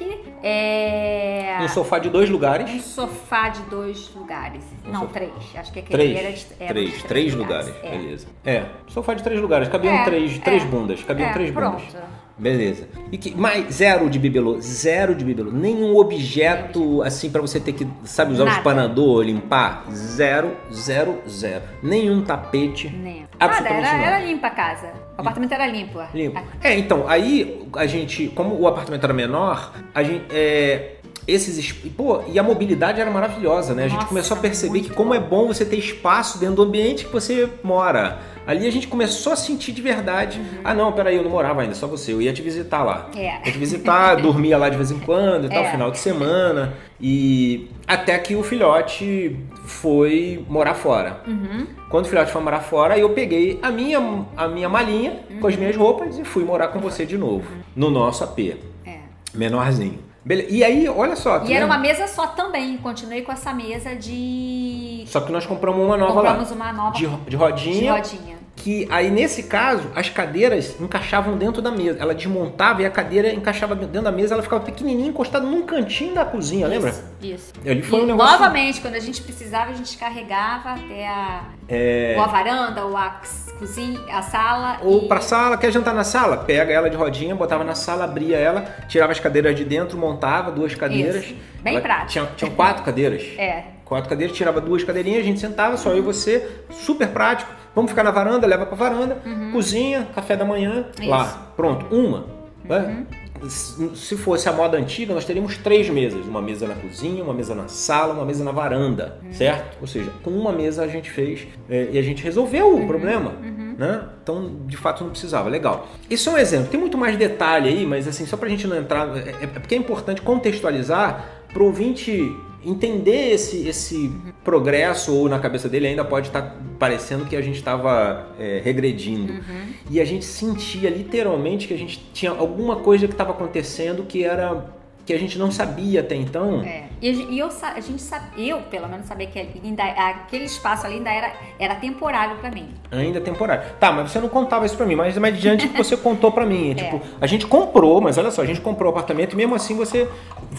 É, Um sofá de dois lugares. um sofá de dois lugares. Um não, três. Acho que aquele Três. era era três, de três lugares. É. Beleza. É, sofá de três lugares. Cabiam É, três, é. três bundas. Cabiam É, três pronto. bundas. Beleza. E que, mais zero de bibelô, zero de bibelô. Nenhum objeto assim pra você ter que, sabe, usar Nada. espanador, limpar. Zero, zero, zero. Nenhum tapete. Nem. Nada, era, era limpa a casa. O apartamento era limpo. Limpo. É, então, aí a gente, como o apartamento era menor, a gente. É, esses. es- Pô, e a mobilidade era maravilhosa, né? A gente Nossa, começou a perceber que como é bom você ter espaço dentro do ambiente que você mora. Ali a gente começou a sentir de verdade. Uhum. Ah, não, peraí, eu não morava ainda, só você. Eu ia te visitar lá. É. Ia te visitar, dormia lá de vez em quando e tal, É. final de semana. E até que o filhote foi morar fora. Uhum. Quando o filhote foi morar fora, eu peguei a minha, a minha malinha com as minhas roupas e fui morar com você de novo. No nosso AP. É. Menorzinho. E aí, olha só. E que era lembra- uma mesa só também. Continuei com essa mesa de. Só que nós compramos uma nova Compramos lá. uma nova De, de de rodinha. Que aí, nesse caso, as cadeiras encaixavam dentro da mesa. Ela desmontava e a cadeira encaixava dentro da mesa. Ela ficava pequenininha, encostada num cantinho da cozinha, lembra? Isso. isso. Ali foi e um negócio... novamente, quando a gente precisava, a gente carregava até a, É... ou a varanda, ou a cozinha, a sala. Ou e... pra sala, quer jantar na sala? Pega ela de rodinha, botava na sala, abria ela, tirava as cadeiras de dentro, montava duas cadeiras. Isso. Bem Ela prático. Tinha, tinham quatro cadeiras. É. Quatro cadeiras, tirava duas cadeirinhas, a gente sentava, só eu e você, super prático. Vamos ficar na varanda, leva pra varanda, cozinha, café da manhã, Uhum. Isso. Uhum. lá. Pronto, uma. né? Se se fosse a moda antiga, nós teríamos três mesas. Uma mesa na cozinha, uma mesa na sala, uma mesa na varanda, Uhum. certo? Ou seja, com uma mesa a gente fez é, e a gente resolveu Uhum. o problema, né? Então, de fato, não precisava. Legal. Isso é um exemplo. Tem muito mais detalhe aí, mas assim, só pra gente não entrar... É, é porque é importante contextualizar pro ouvinte entender esse, esse progresso, ou na cabeça dele ainda pode estar parecendo que a gente estava é, regredindo. Uhum. E a gente sentia literalmente que a gente tinha alguma coisa que estava acontecendo que era que a gente não sabia até então. É. E, eu, a gente sabe, eu pelo menos sabia que ainda, aquele espaço ali ainda era, era temporário pra mim. Ainda é temporário. Tá, mas você não contava isso pra mim, mas mais diante que você contou pra mim. É. Tipo, a gente comprou, mas olha só, a gente comprou o apartamento e mesmo assim você,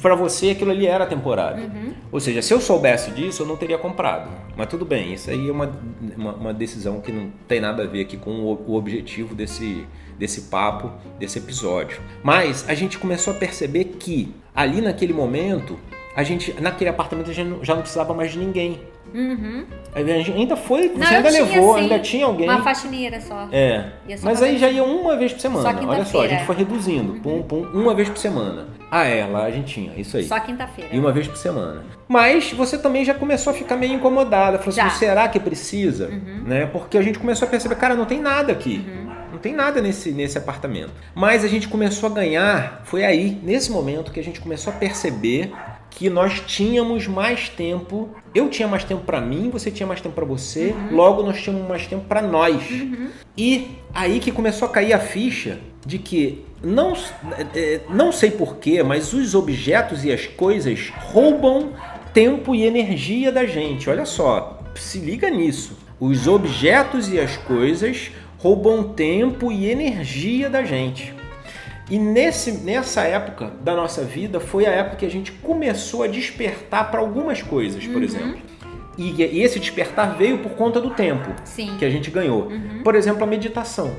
para você aquilo ali era temporário. Uhum. Ou seja, se eu soubesse disso, eu não teria comprado. Mas tudo bem, isso aí é uma, uma, uma decisão que não tem nada a ver aqui com o, o objetivo desse, desse papo, desse episódio. Mas a gente começou a perceber que ali naquele momento, a gente, naquele apartamento, a gente já não precisava mais de ninguém. Uhum. A gente ainda foi, Não, ainda levou, ainda tinha alguém. Uma faxineira só. É. Só Mas aí já ia uma vez por semana. Só Olha só, a gente foi reduzindo. Pum, pum, uma vez por semana. Ah, é, lá a gente tinha, isso aí. Só quinta-feira. E uma vez por semana. Mas você também já começou a ficar meio incomodada. Falou Já. assim, será que precisa? Né? Porque a gente começou a perceber, cara, não tem nada aqui. Não tem nada nesse, nesse apartamento. Mas a gente começou a ganhar, foi aí, nesse momento, que a gente começou a perceber que nós tínhamos mais tempo. Eu tinha mais tempo pra mim, você tinha mais tempo pra você. Logo nós tínhamos mais tempo pra nós. E aí que começou a cair a ficha de que não, é, não sei porquê, mas os objetos e as coisas roubam tempo e energia da gente. Olha só, se liga nisso. Os objetos e as coisas roubam tempo e energia da gente. E nesse, nessa época da nossa vida foi a época que a gente começou a despertar para algumas coisas, por exemplo. E, e esse despertar veio por conta do tempo Sim. que a gente ganhou. Por exemplo, a meditação.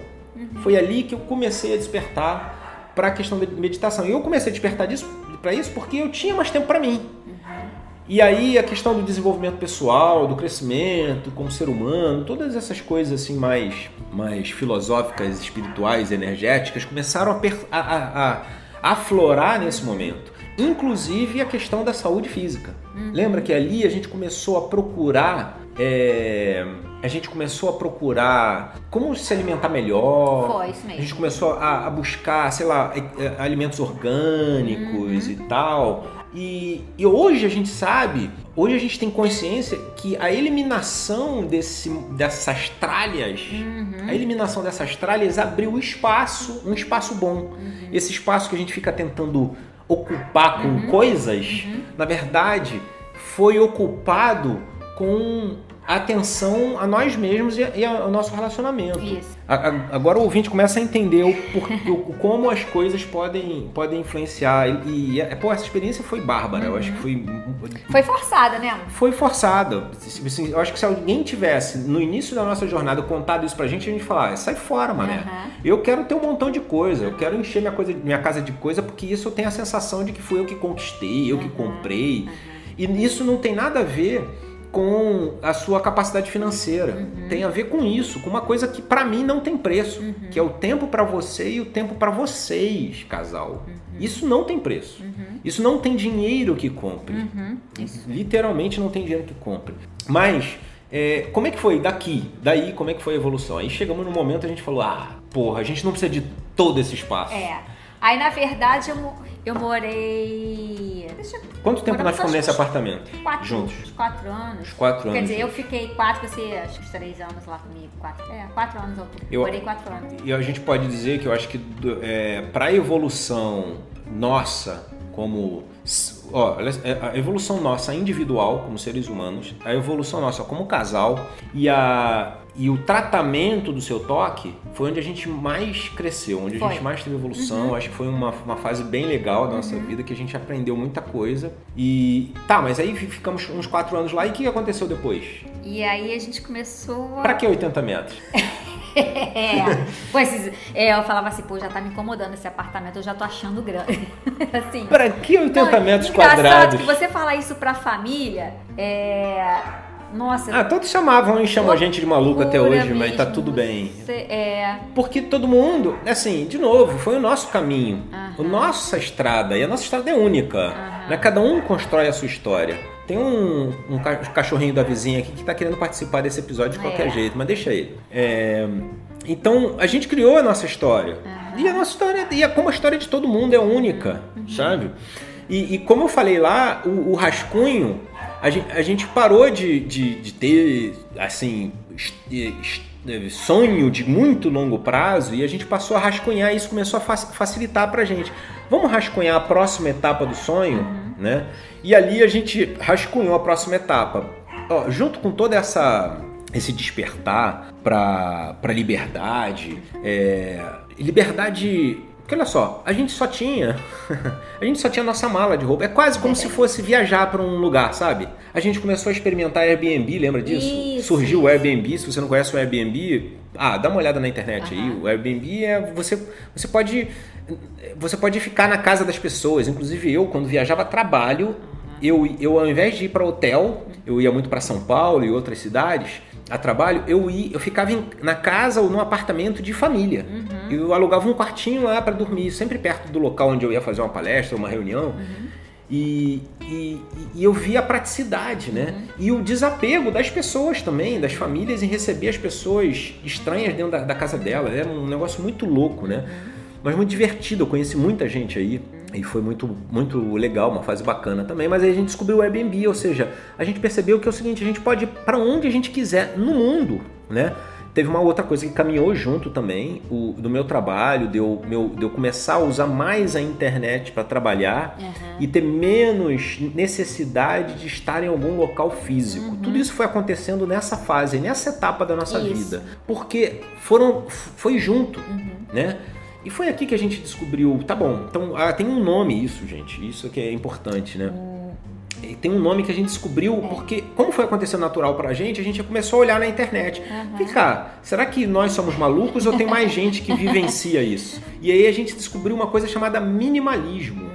Foi ali que eu comecei a despertar para a questão da meditação. E eu comecei a despertar para isso porque eu tinha mais tempo para mim. E aí a questão do desenvolvimento pessoal, do crescimento como ser humano, todas essas coisas assim mais, mais filosóficas, espirituais, energéticas começaram a, a, a- a- a aflorar nesse momento. Inclusive a questão da saúde física. Lembra que ali a gente começou a procurar. é, a gente começou a procurar como se alimentar melhor. Foi, isso A mesmo. gente começou a, a buscar, sei lá, alimentos orgânicos e tal. E, e hoje a gente sabe, hoje a gente tem consciência que a eliminação desse, dessas tralhas, a eliminação dessas tralhas abriu espaço, um espaço bom. Esse espaço que a gente fica tentando ocupar com coisas, na verdade, foi ocupado com atenção a nós mesmos e, a- e ao nosso relacionamento. Isso. A- a- Agora o ouvinte começa a entender o, porquê- o- como as coisas podem, podem influenciar. E, e, é, pô, essa experiência foi bárbara. Eu acho que foi, Foi forçada, né? foi forçada. Eu acho que se alguém tivesse, no início da nossa jornada, contado isso pra gente, a gente falar, "Ah, sai fora, mané. Aham. Eu quero ter um montão de coisa, eu quero encher minha, coisa, minha casa de coisa, porque isso eu tenho a sensação de que fui eu que conquistei, eu que comprei. E isso não tem nada a ver com a sua capacidade financeira. Tem a ver com isso, com uma coisa que pra mim não tem preço, que é o tempo pra você e o tempo pra vocês, casal. Isso não tem preço. Isso não tem dinheiro que compre. Uhum. Literalmente não tem dinheiro que compre. Mas é, como é que foi daqui? Daí como é que foi a evolução? Aí chegamos no momento a gente falou, ah, porra, a gente não precisa de todo esse espaço. É. Aí, na verdade, eu, eu morei. Deixa eu. Quanto tempo nós ficamos nesse apartamento? Quatro, Juntos. uns quatro anos. Uns quatro anos. Quer dizer, eu fiquei quatro, você acho que três anos lá comigo. Quatro. É, quatro anos eu, Eu- morei quatro anos. E a gente pode dizer que eu acho que é, para a evolução nossa como ó, olha, é, a evolução nossa individual como seres humanos, a evolução nossa como casal e a e o tratamento do seu toque foi onde a gente mais cresceu, onde a Foi. gente mais teve evolução. Acho que foi uma, uma fase bem legal da nossa vida que a gente aprendeu muita coisa. E tá, mas aí ficamos uns quatro anos lá e o que aconteceu depois? E aí a gente começou a. Pra que 80 metros? É. Esses- é, eu falava assim, pô, já tá me incomodando esse apartamento, eu já tô achando grande. assim. Pra que 80 Não, metros engraçado quadrados? que você falar isso pra família, é. Nossa, Ah, todos chamavam e chamam a gente de maluco até hoje, mas tá mesmo. tudo bem. É. Porque todo mundo, assim, de novo, foi o nosso caminho, Aham. a nossa estrada, e a nossa estrada é única. Né? Cada um constrói a sua história. Tem um, um ca- cachorrinho da vizinha aqui que tá querendo participar desse episódio de qualquer É. jeito, mas deixa ele. É, Então, a gente criou a nossa história. E a nossa história, e é como a história de todo mundo é única, Uhum. sabe? E, e como eu falei lá, o, o rascunho, a gente, a gente parou de, de, de ter, assim, sonho de muito longo prazo e a gente passou a rascunhar e isso começou a facilitar para a gente. Vamos rascunhar a próxima etapa do sonho, uhum. né? E ali a gente rascunhou a próxima etapa. Ó, junto com toda essa esse despertar para liberdade, é, liberdade porque olha só, a gente só tinha. a gente só tinha nossa mala de roupa. É quase como se fosse viajar para um lugar, sabe? A gente começou a experimentar Airbnb, lembra disso? Isso, Surgiu o Airbnb. Se você não conhece o Airbnb, ah, dá uma olhada na internet uhum. aí. O Airbnb é. Você, você pode. Você pode ficar na casa das pessoas. Inclusive eu, quando viajava trabalho, eu, eu ao invés de ir para hotel, eu ia muito para São Paulo e outras cidades a trabalho, eu ia, eu ficava em, na casa ou num apartamento de família. Uhum. Eu alugava um quartinho lá para dormir, sempre perto do local onde eu ia fazer uma palestra, uma reunião. Uhum. E, e, e, eu via a praticidade, né? Uhum. E o desapego das pessoas também, das famílias, em receber as pessoas estranhas dentro da, da casa dela. Era um negócio muito louco, né? Uhum. Mas muito divertido. Eu conheci muita gente aí. E foi muito, muito legal, uma fase bacana também. Mas aí a gente descobriu o Airbnb, ou seja, a gente percebeu que é o seguinte: a gente pode ir para onde a gente quiser no mundo, né? Teve uma outra coisa que caminhou junto também, o, do meu trabalho, de eu, meu, de eu começar a usar mais a internet para trabalhar uhum. e ter menos necessidade de estar em algum local físico. Uhum. Tudo isso foi acontecendo nessa fase, nessa etapa da nossa isso. vida. Porque foram, foi junto, uhum. né? E foi aqui que a gente descobriu, tá bom, então ah, tem um nome isso, gente, isso que é importante, né? Hum. Tem um nome que a gente descobriu é. porque, como foi acontecendo natural pra gente, a gente começou a olhar na internet. Uhum. Vem cá, será que nós somos malucos ou tem mais gente que vivencia isso? E aí a gente descobriu uma coisa chamada minimalismo.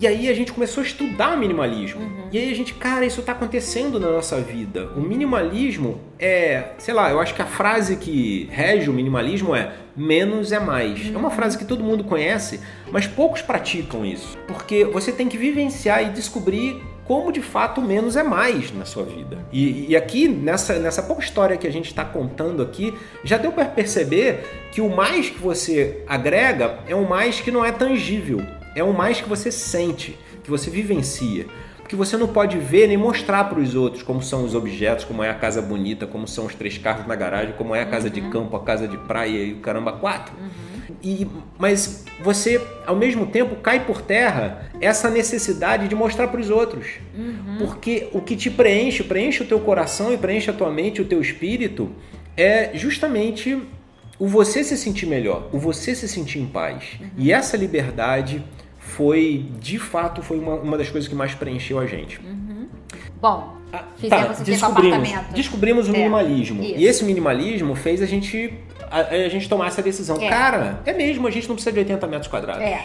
E aí a gente começou a estudar minimalismo. Uhum. E aí a gente, cara, isso está acontecendo na nossa vida. O minimalismo é, sei lá, eu acho que a frase que rege o minimalismo é menos é mais. Uhum. É uma uhum. frase que todo mundo conhece, mas poucos praticam isso. Porque você tem que vivenciar e descobrir como de fato menos é mais na sua vida. E, e aqui, nessa, nessa pouca história que a gente está contando aqui, já deu para perceber que o mais que você agrega é um mais que não é tangível é o mais que você sente, que você vivencia. Porque você não pode ver nem mostrar para os outros como são os objetos, como é a casa bonita, como são os três carros na garagem, como é a casa uhum. de campo, a casa de praia e o caramba quatro. Uhum. E, mas você, ao mesmo tempo, cai por terra essa necessidade de mostrar para os outros. Uhum. Porque o que te preenche, preenche o teu coração e preenche a tua mente, o teu espírito, é justamente o você se sentir melhor, o você se sentir em paz. Uhum. E essa liberdade foi, de fato, foi uma, uma das coisas que mais preencheu a gente. Uhum. Bom, ah, fizemos tá, descobrimos, descobrimos o é, minimalismo. Isso. E esse minimalismo fez a gente a, a gente tomar essa decisão. É. Cara, é mesmo, a gente não precisa de 80 metros quadrados. É.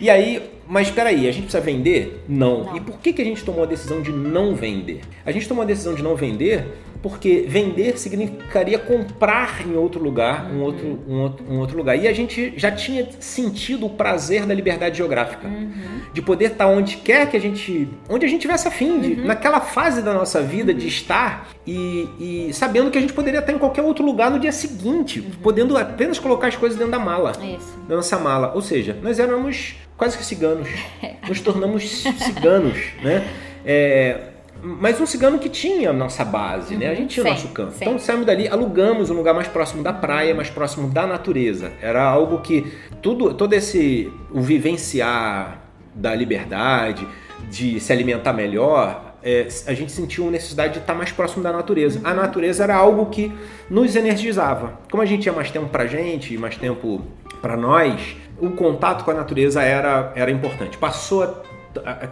E aí, mas espera aí, a gente precisa vender? Não. não. E por que, que a gente tomou a decisão de não vender? A gente tomou a decisão de não vender porque vender significaria comprar em outro lugar, um outro, um outro, um outro lugar. E a gente já tinha sentido o prazer da liberdade geográfica, uhum. de poder estar onde quer que a gente, onde a gente tivesse afim, de, uhum. naquela fase da nossa vida de estar e, e, sabendo que a gente poderia estar em qualquer outro lugar no dia seguinte, uhum. podendo apenas colocar as coisas dentro da mala, Isso. da nossa mala. Ou seja, nós éramos quase que ciganos, nos tornamos ciganos, né? É, mas um cigano que tinha a nossa base, uhum, né? A gente tinha o nosso campo. Sim. Então saímos dali, alugamos um lugar mais próximo da praia, mais próximo da natureza. Era algo que tudo, todo esse o vivenciar da liberdade, de se alimentar melhor, é, a gente sentiu necessidade de estar mais próximo da natureza. Uhum. A natureza era algo que nos energizava. Como a gente tinha mais tempo pra gente, mais tempo para nós, o contato com a natureza era, era importante. Passou a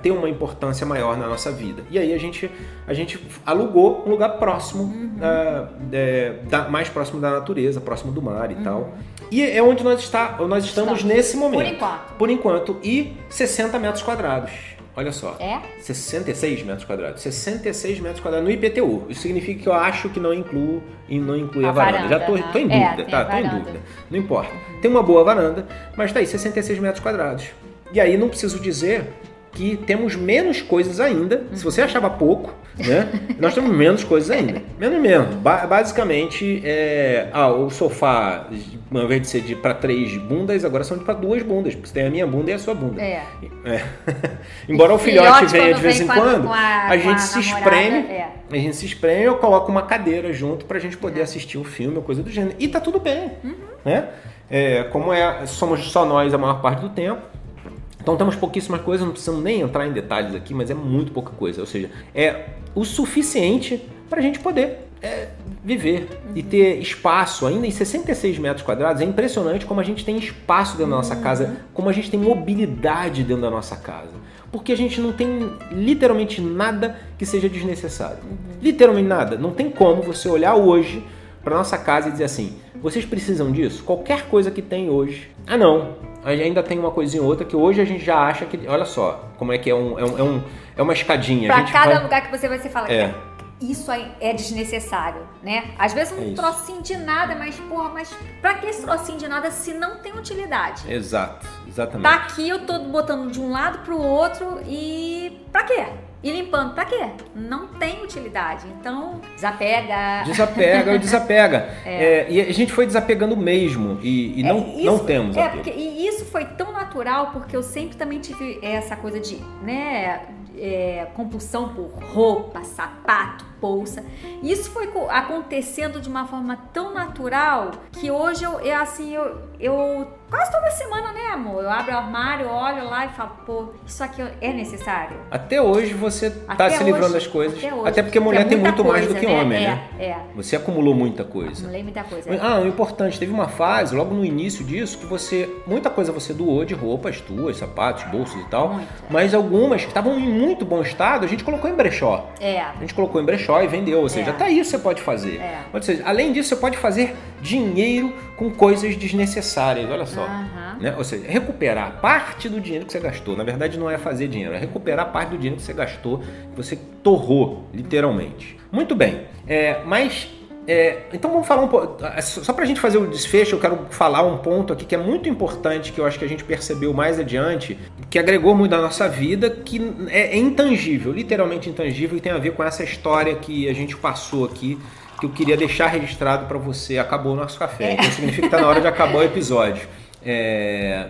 ter uma importância maior na nossa vida. E aí a gente, a gente alugou um lugar próximo, uhum. uh, é, da, mais próximo da natureza, próximo do mar e uhum. tal. E é onde nós, está, nós estamos, estamos nesse momento. Por enquanto. Por enquanto. E 60 metros quadrados. Olha só. É? 66 metros quadrados. 66 metros quadrados no IPTU. Isso significa que eu acho que não incluo e não inclui a, a varanda. varanda. Já tô, tô em é, dúvida, é, tá? Tô em dúvida. Não importa. Uhum. Tem uma boa varanda, mas tá aí, 66 metros quadrados. E aí não preciso dizer que temos menos coisas ainda. Se você achava pouco, né? Nós temos menos coisas ainda. Menos mesmo. Ba basicamente, é, ah, o sofá, ao invés de ser para três bundas, agora são para duas bundas, porque você tem a minha bunda e a sua bunda. É. É. Embora o filhote, Filhote, venha de vez em a- quando, a- a, gente a se namorada, espreme. é. A gente se espreme, eu coloco uma cadeira junto pra gente poder assistir um filme ou coisa do gênero. E tá tudo bem. Uhum. Né? É, como é, somos só nós a maior parte do tempo. Então temos pouquíssimas coisas, não precisamos nem entrar em detalhes aqui, mas é muito pouca coisa. Ou seja, é o suficiente para a gente poder é, viver e ter espaço ainda em 66 metros quadrados. É impressionante como a gente tem espaço dentro da nossa casa, como a gente tem mobilidade dentro da nossa casa. Porque a gente não tem literalmente nada que seja desnecessário. Literalmente nada. Não tem como você olhar hoje para nossa casa e dizer assim: vocês precisam disso? Qualquer coisa que tem hoje. Ah, não. Ainda tem uma coisinha ou outra que hoje a gente já acha que. Olha só, como é que é um. É, um, é, um- é uma escadinha. Pra cada vai- lugar que você vai, você fala, É. isso é desnecessário, né? Às vezes um É isso. trocinho de nada, mas porra, mas pra que esse trocinho de nada se não tem utilidade? Exato, exatamente. Tá aqui, eu tô botando de um lado pro outro e pra quê? E limpando, pra quê? Não tem utilidade. Então, desapega. Desapega, desapega. É, e a gente foi desapegando mesmo. E, e não, É, não isso- temos É, porque e isso foi tão natural porque eu sempre também tive essa coisa de, né, é, compulsão por roupa, sapato, bolsa. Isso foi co- acontecendo de uma forma tão natural que hoje eu, é assim, eu, eu quase toda semana, né, amor? Eu abro o armário, olho lá e falo, pô, isso aqui é necessário? Até hoje você tá Até se livrando das coisas. até hoje. Até porque mulher É tem muito mais do coisa, que né? homem, é, né? É, Você acumulou muita coisa. Leio muita coisa. é. Ah, o importante, teve uma fase, logo no início disso, que você. Muita coisa você doou de roupas tuas, sapatos, bolsos e tal. Mas algumas que estavam em muito bom estado, a gente colocou em brechó. É. A gente colocou em brechó e vendeu. Ou seja, É. até isso você pode fazer. É. Ou seja, além disso, você pode fazer dinheiro com coisas desnecessárias. Olha só. Aham. Né? Ou seja, recuperar parte do dinheiro que você gastou. Na verdade, não é fazer dinheiro, é recuperar parte do dinheiro que você gastou, que você torrou, literalmente. Muito bem. É, mas. É, então vamos falar um pouco. Só pra gente fazer o desfecho, eu quero falar um ponto aqui que é muito importante, que eu acho que a gente percebeu mais adiante, que agregou muito na nossa vida, que é, é intangível, literalmente intangível, e tem a ver com essa história que a gente passou aqui, que eu queria deixar registrado pra você. Acabou o nosso café. Então significa que tá na hora de acabar o episódio. É,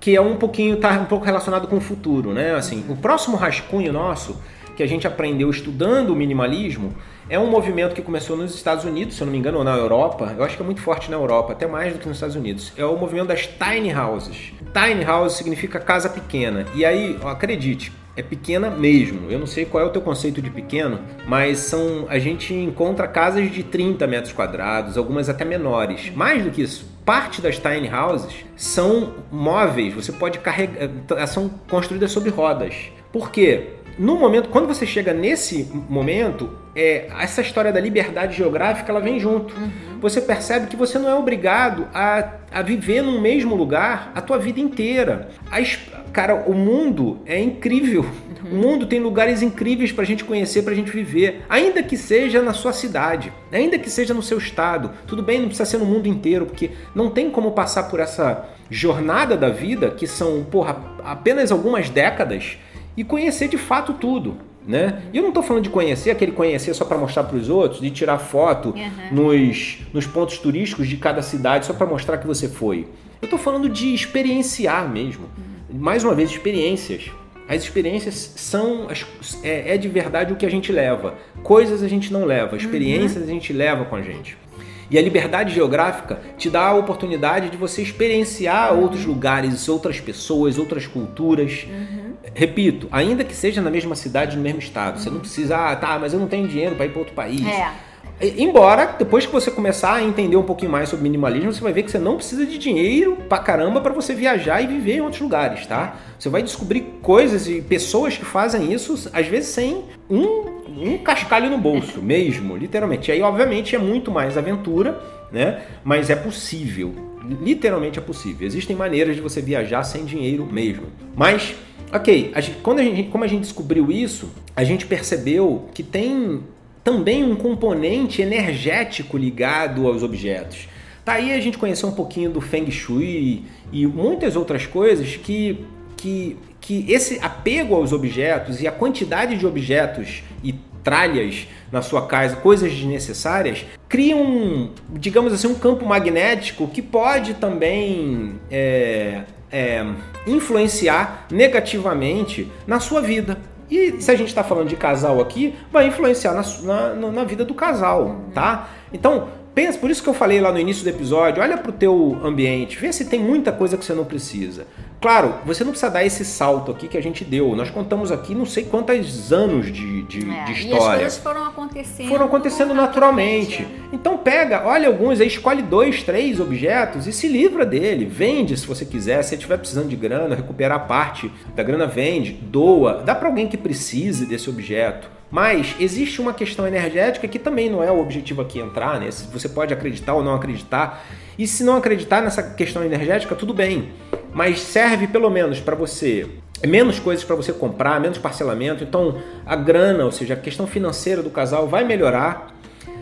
que é um pouquinho tá um pouco relacionado com o futuro, né? Assim, o próximo rascunho nosso que a gente aprendeu estudando o minimalismo é um movimento que começou nos Estados Unidos, se eu não me engano, ou na Europa. Eu acho que é muito forte na Europa, até mais do que nos Estados Unidos. É o movimento das tiny houses. Tiny house significa casa pequena. E aí, ó, acredite, é pequena mesmo. Eu não sei qual é o teu conceito de pequeno, mas são a gente encontra casas de 30 metros quadrados, algumas até menores. Mais do que isso, parte das tiny houses são móveis, você pode carregar, eh, são construídas sobre rodas. Por quê? No momento, quando você chega nesse momento, é, essa história da liberdade geográfica ela vem junto. Você percebe que você não é obrigado a, a viver num mesmo lugar a tua vida inteira. A es- cara, o mundo é incrível. O mundo tem lugares incríveis pra gente conhecer, pra gente viver, ainda que seja na sua cidade, ainda que seja no seu estado. Tudo bem, não precisa ser no mundo inteiro, porque não tem como passar por essa jornada da vida, que são, porra, apenas algumas décadas, e conhecer de fato tudo. Né? E eu não estou falando de conhecer, aquele conhecer só para mostrar para os outros, de tirar foto Uhum. nos, nos pontos turísticos de cada cidade só para mostrar que você foi. Eu estou falando de experienciar mesmo. Mais uma vez, experiências. As experiências são as- é, é de verdade o que a gente leva. Coisas a gente não leva, experiências a gente leva com a gente. E a liberdade geográfica te dá a oportunidade de você experienciar outros lugares, outras pessoas, outras culturas. Repito, ainda que seja na mesma cidade, no mesmo estado. Você não precisa, ah, tá, mas eu não tenho dinheiro para ir para outro país. É. Embora, depois que você começar a entender um pouquinho mais sobre minimalismo, você vai ver que você não precisa de dinheiro pra caramba para você viajar e viver em outros lugares, tá? Você vai descobrir coisas e pessoas que fazem isso, às vezes sem um, um cascalho no bolso, mesmo, literalmente. E aí, obviamente, é muito mais aventura, né? Mas é possível. Literalmente é possível. Existem maneiras de você viajar sem dinheiro mesmo. Mas, ok, a gente- quando a gente, como a gente descobriu isso, a gente percebeu que tem também um componente energético ligado aos objetos. Tá aí a gente conheceu um pouquinho do Feng Shui e muitas outras coisas que, que, que esse apego aos objetos e a quantidade de objetos e tralhas na sua casa, coisas desnecessárias, criam, digamos assim, um campo magnético que pode também é, é, influenciar negativamente na sua vida. E se a gente está falando de casal aqui, vai influenciar na, na, na vida do casal, tá? Então, Pensa, por isso que eu falei lá no início do episódio, olha para o teu ambiente, vê se tem muita coisa que você não precisa. Claro, você não precisa dar esse salto aqui que a gente deu. Nós contamos aqui não sei quantos anos de, de, é, de história. E as coisas foram acontecendo. Foram acontecendo naturalmente. Então pega, olha alguns aí, escolhe dois, três objetos e se livra dele. Vende se você quiser. Se estiver precisando de grana, recuperar parte da grana, vende, doa, dá para alguém que precise desse objeto. Mas existe uma questão energética que também não é o objetivo aqui entrar, né? Você pode acreditar ou não acreditar. E se não acreditar nessa questão energética, tudo bem. Mas serve pelo menos para você menos coisas para você comprar, menos parcelamento. Então a grana, ou seja, a questão financeira do casal vai melhorar.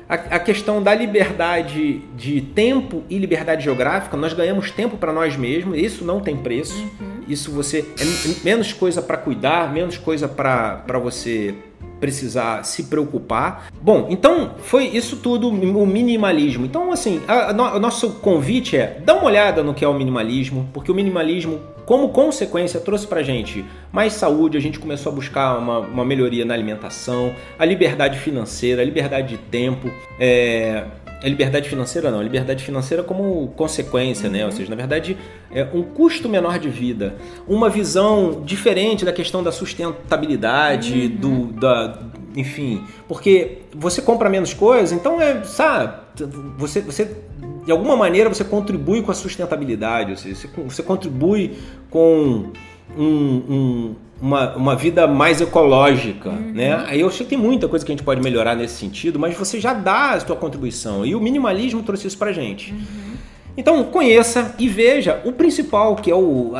A, a questão da liberdade de tempo e liberdade geográfica, nós ganhamos tempo para nós mesmos, isso não tem preço. Uhum. Isso você é menos coisa para cuidar, menos coisa para você precisar se preocupar. Bom, então foi isso tudo o minimalismo. Então, assim, a, a, o nosso convite é dá uma olhada no que é o minimalismo, porque o minimalismo, como consequência, trouxe pra gente mais saúde, a gente começou a buscar uma, uma melhoria na alimentação, a liberdade financeira, a liberdade de tempo. É, a liberdade financeira não, a liberdade financeira como consequência, né? Ou uhum. seja, na verdade, é um custo menor de vida, uma visão diferente da questão da sustentabilidade, uhum. do, da, enfim, porque você compra menos coisas, então é, sabe, você, você de alguma maneira você contribui com a sustentabilidade, ou seja, você, você contribui com um, um uma, uma vida mais ecológica, uhum. né? Aí eu sei que tem muita coisa que a gente pode melhorar nesse sentido, mas você já dá a sua contribuição e o minimalismo trouxe isso pra gente. Uhum. Então conheça e veja o principal que é o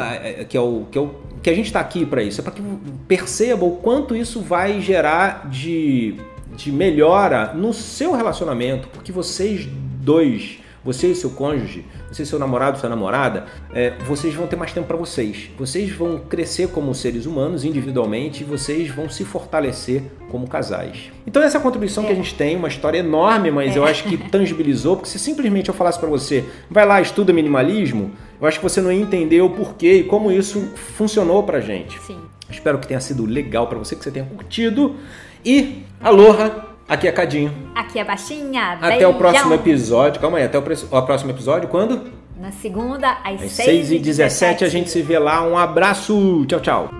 que é o que, é o, que a gente está aqui para isso, é para que perceba o quanto isso vai gerar de, de melhora no seu relacionamento, porque vocês dois você e seu cônjuge, você e seu namorado, sua namorada, é, vocês vão ter mais tempo para vocês. Vocês vão crescer como seres humanos individualmente e vocês vão se fortalecer como casais. Então essa é contribuição é. que a gente tem, uma história enorme, mas é. eu acho que tangibilizou, porque se simplesmente eu falasse para você, vai lá, estuda minimalismo, eu acho que você não ia entender o porquê e como isso funcionou pra gente. Sim. Espero que tenha sido legal para você, que você tenha curtido. E aloha! Aqui é Cadinho. Aqui é Baixinha. Até Beijão. o próximo episódio. Calma aí, até o, o próximo episódio. Quando? Na segunda, às, às 6h17. A gente se vê lá. Um abraço. Tchau, tchau.